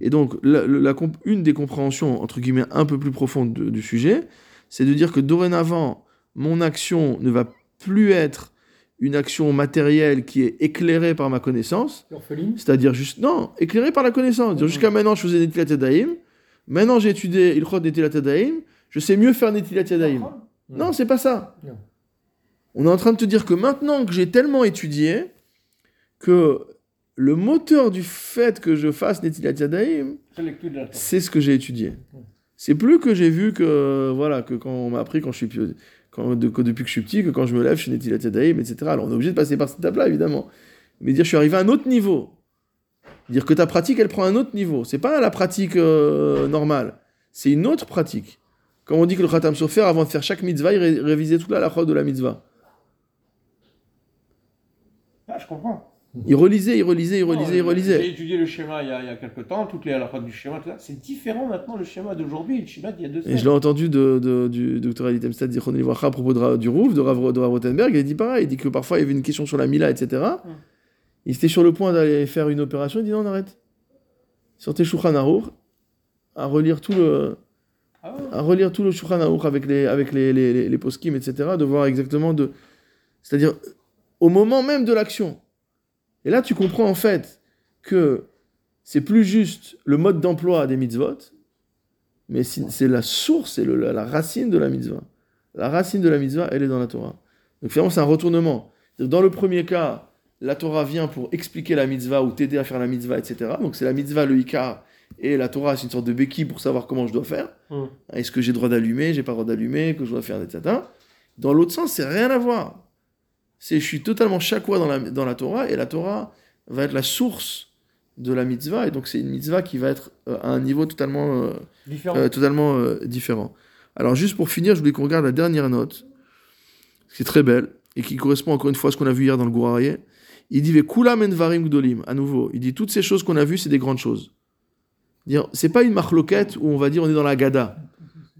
Et donc, la- la- une des compréhensions, entre guillemets, un peu plus profondes de- du sujet, c'est de dire que dorénavant, mon action ne va plus être une action matérielle qui est éclairée par ma connaissance, c'est-à-dire juste, non, éclairée par la connaissance. Jusqu'à maintenant, je faisais Netilat Yadayim, maintenant j'ai étudié Ilchot Netilat Yadayim, je sais mieux faire Netilat Yadayim. Non, c'est pas ça. Non. On est en train de te dire que maintenant que j'ai tellement étudié, que le moteur du fait que je fasse Netilat C'est Torah. c'est ce que j'ai étudié. C'est plus que j'ai vu que, voilà, que quand on m'a appris quand je suis de- depuis que je suis petit, que quand je me lève, je suis Netilat Yadayim, etc. Alors on est obligé de passer par cette étape-là, évidemment. Mais dire, je suis arrivé à un autre niveau. Dire que ta pratique, elle prend un autre niveau. C'est pas la pratique euh, normale. C'est une autre pratique. Comme on dit que le Khatam Sofer, avant de faire chaque mitzvah, il ré- révisait toute la halachot de la mitzvah. Ah, je comprends. Il relisait, il relisait, il relisait, il relisait. J'ai étudié le schéma il y a, il y a quelques temps, toutes les halachot du schéma, tout ça. C'est différent maintenant le schéma d'aujourd'hui et le schéma d'il y a deux Et semaines. je l'ai entendu de, de- du docteur Ali Temstad à propos de, du Rouf, de Rav, de Rav Rothenberg. Il dit pareil. Il dit que parfois il y avait une question sur la Mila, etc. Mm. Il était sur le point d'aller faire une opération. Il dit non, on arrête. Sortez Shulchan Aruch à relire tout le, Ah ouais. à relire tout le Shulchan Aruch avec les, avec les, les, les, les poskim, etc. De voir exactement de. C'est-à-dire au moment même de l'action. Et là, tu comprends en fait que c'est plus juste le mode d'emploi des mitzvot, mais c'est la source, c'est la, la racine de la mitzvah. La racine de la mitzvah, elle est dans la Torah. Donc finalement, c'est un retournement. Dans le premier cas, la Torah vient pour expliquer la mitzvah ou t'aider à faire la mitzvah, etc. Donc c'est la mitzvah, le ikar, et la Torah, c'est une sorte de béquille pour savoir comment je dois faire. Hum. Est-ce que j'ai droit d'allumer, j'ai pas droit d'allumer, que je dois faire, etc. Dans l'autre sens, c'est rien à voir. C'est je suis totalement chakwa dans la, dans la Torah, et la Torah va être la source de la mitzvah, et donc c'est une mitzvah qui va être euh, à un niveau totalement, euh, Différent. euh, totalement différent. Alors juste pour finir, je voulais qu'on regarde la dernière note, qui est très belle, et qui correspond encore une fois à ce qu'on a vu hier dans le Gourarié. Il dit Kula menvarim gdolim, à nouveau. Il dit toutes ces choses qu'on a vues, c'est des grandes choses. C'est pas une marloquette où on va dire on est dans la Haggadah.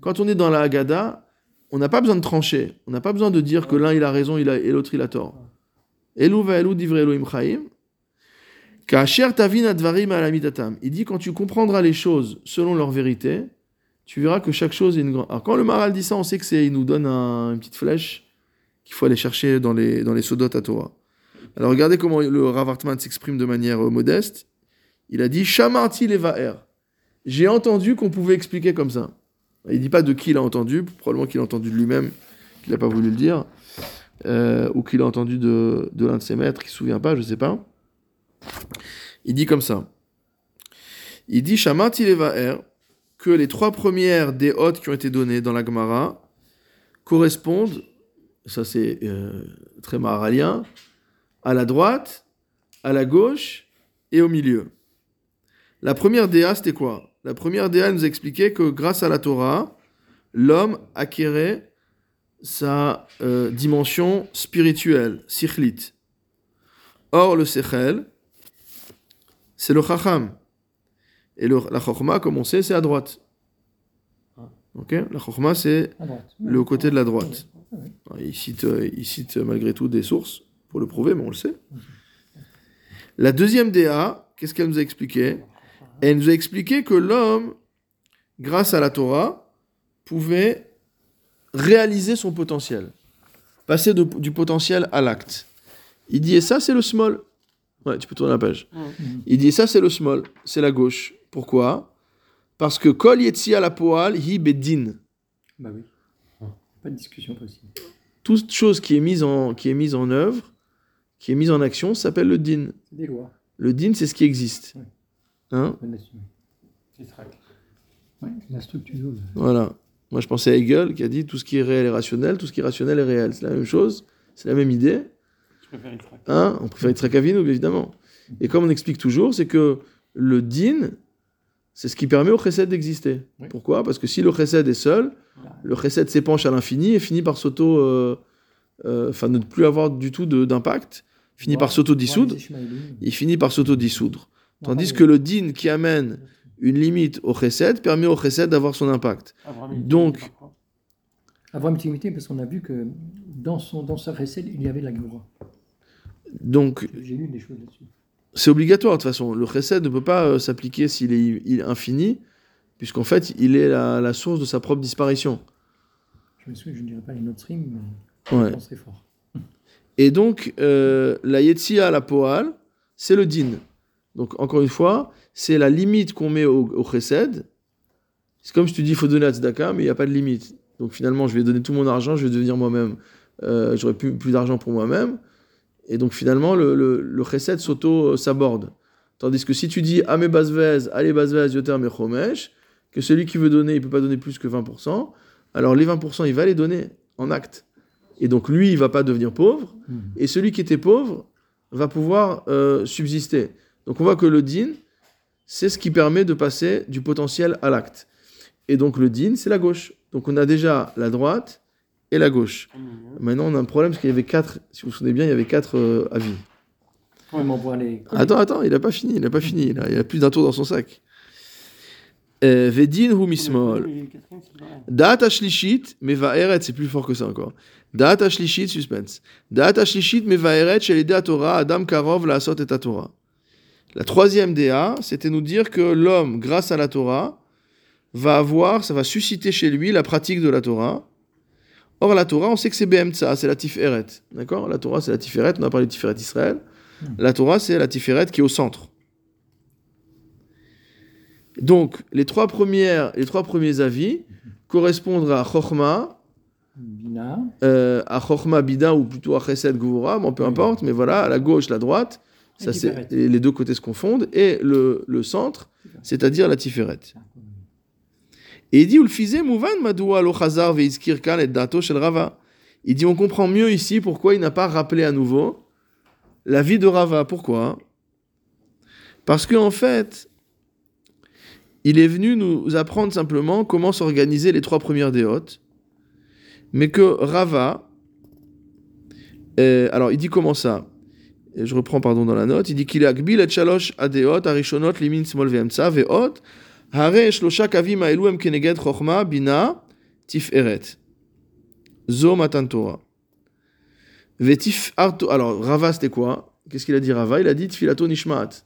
Quand on est dans la Haggadah, on n'a pas besoin de trancher. On n'a pas besoin de dire que l'un il a raison il a, et l'autre il a tort. Elou va elou divrei Elohim tavin advarim alamitatam. Il dit quand tu comprendras les choses selon leur vérité, tu verras que chaque chose est une grande. Alors quand le Maral dit ça, on sait que c'est il nous donne un- une petite flèche qu'il faut aller chercher dans les dans les sodotes à Torah. Alors regardez comment le Rav Hartman s'exprime de manière euh, modeste. Il a dit Shamarti levaer. J'ai entendu qu'on pouvait expliquer comme ça. Il dit pas de qui il a entendu, probablement qu'il a entendu de lui-même, qu'il n'a pas voulu le dire, euh, ou qu'il a entendu de, l'un de ses maîtres, qui se souvient pas, je sais pas. Il dit comme ça. Il dit Shamarti levaer que les trois premières des qui ont été données dans la Gemara correspondent, ça c'est euh, très maharalien, à la droite, à la gauche et au milieu. La première DA, c'était quoi? La première DA nous a expliqué que grâce à la Torah, l'homme acquérait sa euh, dimension spirituelle, sikhlit. Or, le sechel, c'est le chacham. Et le, la chokma, comme on sait, c'est à droite. Ok? La chokma, c'est le côté de la droite. Alors, Il cite, euh, il cite malgré tout des sources pour le prouver, mais on le sait. La deuxième DA, qu'est-ce qu'elle nous a expliqué? Elle nous a expliqué que l'homme, grâce à la Torah, pouvait réaliser son potentiel, passer de- du potentiel à l'acte. Il dit, et ça, c'est le small. Ouais, tu peux tourner la page. Mhm. Il dit, ça, c'est le small, c'est la gauche. Pourquoi? Parce que kol yetzi la poal hi bedin. Bah oui. Pas de discussion possible. toute chose qui est mise en, qui est mise en œuvre, qui est mise en action, s'appelle le din. C'est des lois. Le din, c'est ce qui existe. Ouais. Hein. Ouais, la structure. voilà. Moi, je pensais à Hegel qui a dit tout ce qui est réel est rationnel, tout ce qui est rationnel est réel. C'est la même chose, c'est la même idée. Je préfère. Hein on préfère Yitzhak Avinu, évidemment. Et comme on explique toujours, c'est que le din, c'est ce qui permet au chesed d'exister. Oui. Pourquoi? Parce que si le chesed est seul, le chesed s'épanche à l'infini et finit par s'auto... euh, euh, Enfin, ne plus avoir du tout d'impact, finit par Voir- s'auto-dissoudre. il finit par s'auto-dissoudre. Tandis que le din qui amène une limite au chesed permet au chesed d'avoir son impact. Donc-. Avoir une intimité, parce qu'on a vu que dans, son, dans sa recette, il y avait la Goura. Donc, J'ai lu des choses là-dessus. c'est obligatoire de toute façon. Le chesed ne peut pas euh, s'appliquer s'il est, il infini, puisqu'en fait, il est la, la source de sa propre disparition. Je me souviens, je ne dirais pas les notes stream, mais Ouais. je fort. Et donc, euh, la Yetzia, la Poal, c'est le din. Donc, encore une fois, c'est la limite qu'on met au, au chesed. C'est comme je te dis, il faut donner à tzedaka, mais il n'y a pas de limite. Donc, finalement, je vais donner tout mon argent, je vais devenir moi-même. Euh, J'aurai plus, plus d'argent pour moi-même. Et donc, finalement, le, le, le chesed s'auto-saborde. Tandis que si tu dis, à mes basvez, allez basvez, yoter mes chomesh, que celui qui veut donner, il peut pas donner plus que 20%, alors les 20%, il va les donner en acte. Et donc, lui, il va pas devenir pauvre Mhm. et celui qui était pauvre va pouvoir euh, subsister. Donc on voit que le din, c'est ce qui permet de passer du potentiel à l'acte. Et donc le din, c'est la gauche. Donc on a déjà la droite et la gauche. Maintenant on a un problème parce qu'il y avait quatre, si vous vous souvenez bien, il y avait quatre euh, avis. Les. Attends, attends, il n'a pas fini, il n'a pas fini, il a, il a plus d'un tour dans son sac. Euh, Vedin hu mismol. Da'at ashlishit mevaeret, c'est plus fort que ça encore. Da'at ashlishit, suspense. Da'at ashlishit mevaeret shel Torah, Adam karov la'asot et Torah. La troisième DA, c'était nous dire que l'homme, grâce à la Torah, va avoir, ça va susciter chez lui la pratique de la Torah. Or, la Torah, on sait que c'est BMTSA, c'est la Tiferet. D'accord? La Torah, c'est la Tiferet, on a parlé de Tiferet Israël. La Torah, c'est la Tiferet qui est au centre. Donc, les trois, premières, les trois premiers avis correspondent à Chochma, euh, à Chochma Bida ou plutôt à Chesed Gvura, bon, peu importe, mais voilà, à la gauche, la droite, ça c'est les deux côtés se confondent, et le, le centre, c'est-à-dire la Tiferet. Et il dit. Il dit, on comprend mieux ici pourquoi il n'a pas rappelé à nouveau la vie de Rava. Pourquoi? Parce qu'en en fait, il est venu nous apprendre simplement comment s'organiser les trois premières déotes, mais que Rava, euh, alors il dit comment ça? Et Je reprends pardon dans la note. Il dit qu'il est agbil et shalosh adeot arishonot limin smol ve'emtsa ve'ot hare shlosha kavim ha'elu em keneged chochma bina tiferet zo matan Torah ve'tif arto alors Rava c'était quoi? Qu'est-ce qu'il a dit Rava? Il a dit tfilato nishmaat.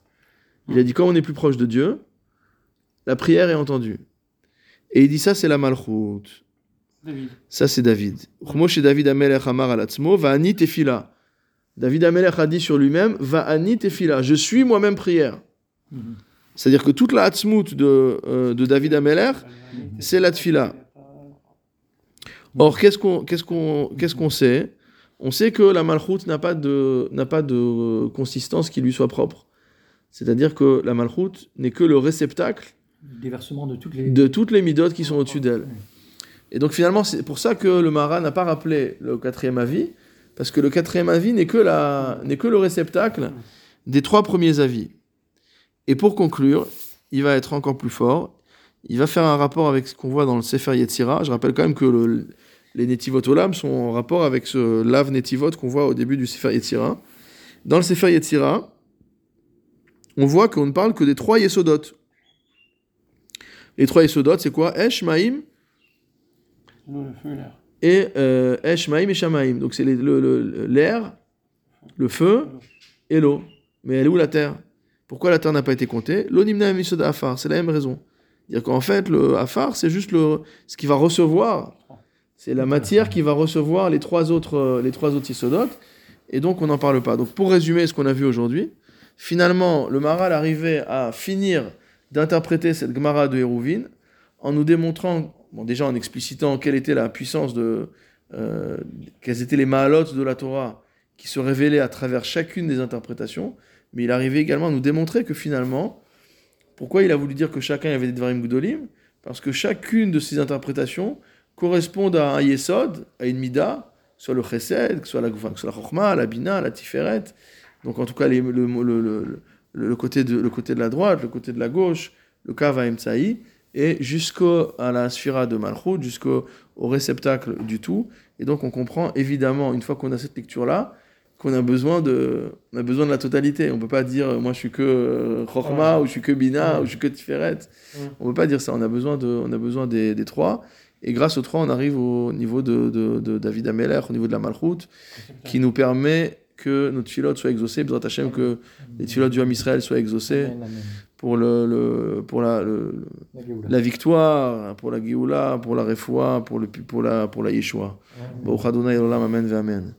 Il a dit quand on est plus proche de Dieu, la prière est entendue. Et il dit ça c'est la malchut. David. Ça, c'est David. Chmosh David Amelech Amar alatzmo, Va'ani tefila. David Amelech a dit sur lui-même, Va'ani tefila. Je suis moi-même prière. C'est-à-dire que toute la hatzmout de, euh, de David Amelech, c'est la tefila. Or, qu'est-ce qu'on qu'est-ce qu'on qu'est-ce qu'on sait? On sait que la malchoute n'a pas de n'a pas de consistance qui lui soit propre. C'est-à-dire que la malchoute n'est que le réceptacle déversement de toutes les. de toutes les midotes qui sont au-dessus d'elle. Et donc finalement, c'est pour ça que le Marat n'a pas rappelé le quatrième avis, parce que le quatrième avis n'est que, la, n'est que le réceptacle des trois premiers avis. Et pour conclure, il va être encore plus fort. Il va faire un rapport avec ce qu'on voit dans le Sefer Yetzira. Je rappelle quand même que le- les Netivot Olam sont en rapport avec ce lave Netivot qu'on voit au début du Sefer Yetzira. Dans le Sefer Yetzira, on voit qu'on ne parle que des trois Yesodot. Les trois Yesodot, c'est quoi? Esh, Maïm, L'eau, le feu, l'air. Et euh, Esh, Maïm et Shamaïm. Donc c'est les- le- le- l'air, le feu et l'eau. Mais elle est où la terre? Pourquoi la terre n'a pas été comptée? L'eau nimna misoda afar, c'est la même raison. Dire qu'en fait, le afar, c'est juste le, ce qui va recevoir. C'est la matière qui va recevoir les trois autres, euh, les trois autres isodotes. Et donc, on n'en parle pas. Donc, pour résumer ce qu'on a vu aujourd'hui, finalement, le Maral arrivait à finir d'interpréter cette Gemara de Hérouvine en nous démontrant, bon, déjà en explicitant quelle était la puissance de, euh, quelles étaient les mahalotes de la Torah qui se révélaient à travers chacune des interprétations, mais il arrivait également à nous démontrer que finalement, pourquoi il a voulu dire que chacun avait des Dvarim Gdolim? Parce que chacune de ces interprétations correspond à un Yesod, à une Mida, soit le Chesed, soit la, enfin, la Bina, la Tiferet. Donc en tout cas, le, côté de, le côté de la droite, le côté de la gauche, le Kav et jusqu'à la Sphira de Malchut, jusqu'au au réceptacle du tout. Et donc on comprend évidemment, une fois qu'on a cette lecture-là, qu'on a besoin de, on a besoin de la totalité. On peut pas dire, moi je suis que euh, Chokhmah, ou je suis que Bina, ou je suis que Tiferet. Ouais. On peut pas dire ça. On a besoin, de, on a besoin des, des trois. Et grâce aux trois, on arrive au niveau de, de, de David Ameller, au niveau de la Malchut, qui nous permet que soient exaucées, Bezrat Hashem, que les tfilotes du Ham Israël soient amen. Pour, le, le- pour la, le- La victoire, pour la Géoula, pour la Refoua, pour, le, pour la, pour la Yeshua. Amen, Amen.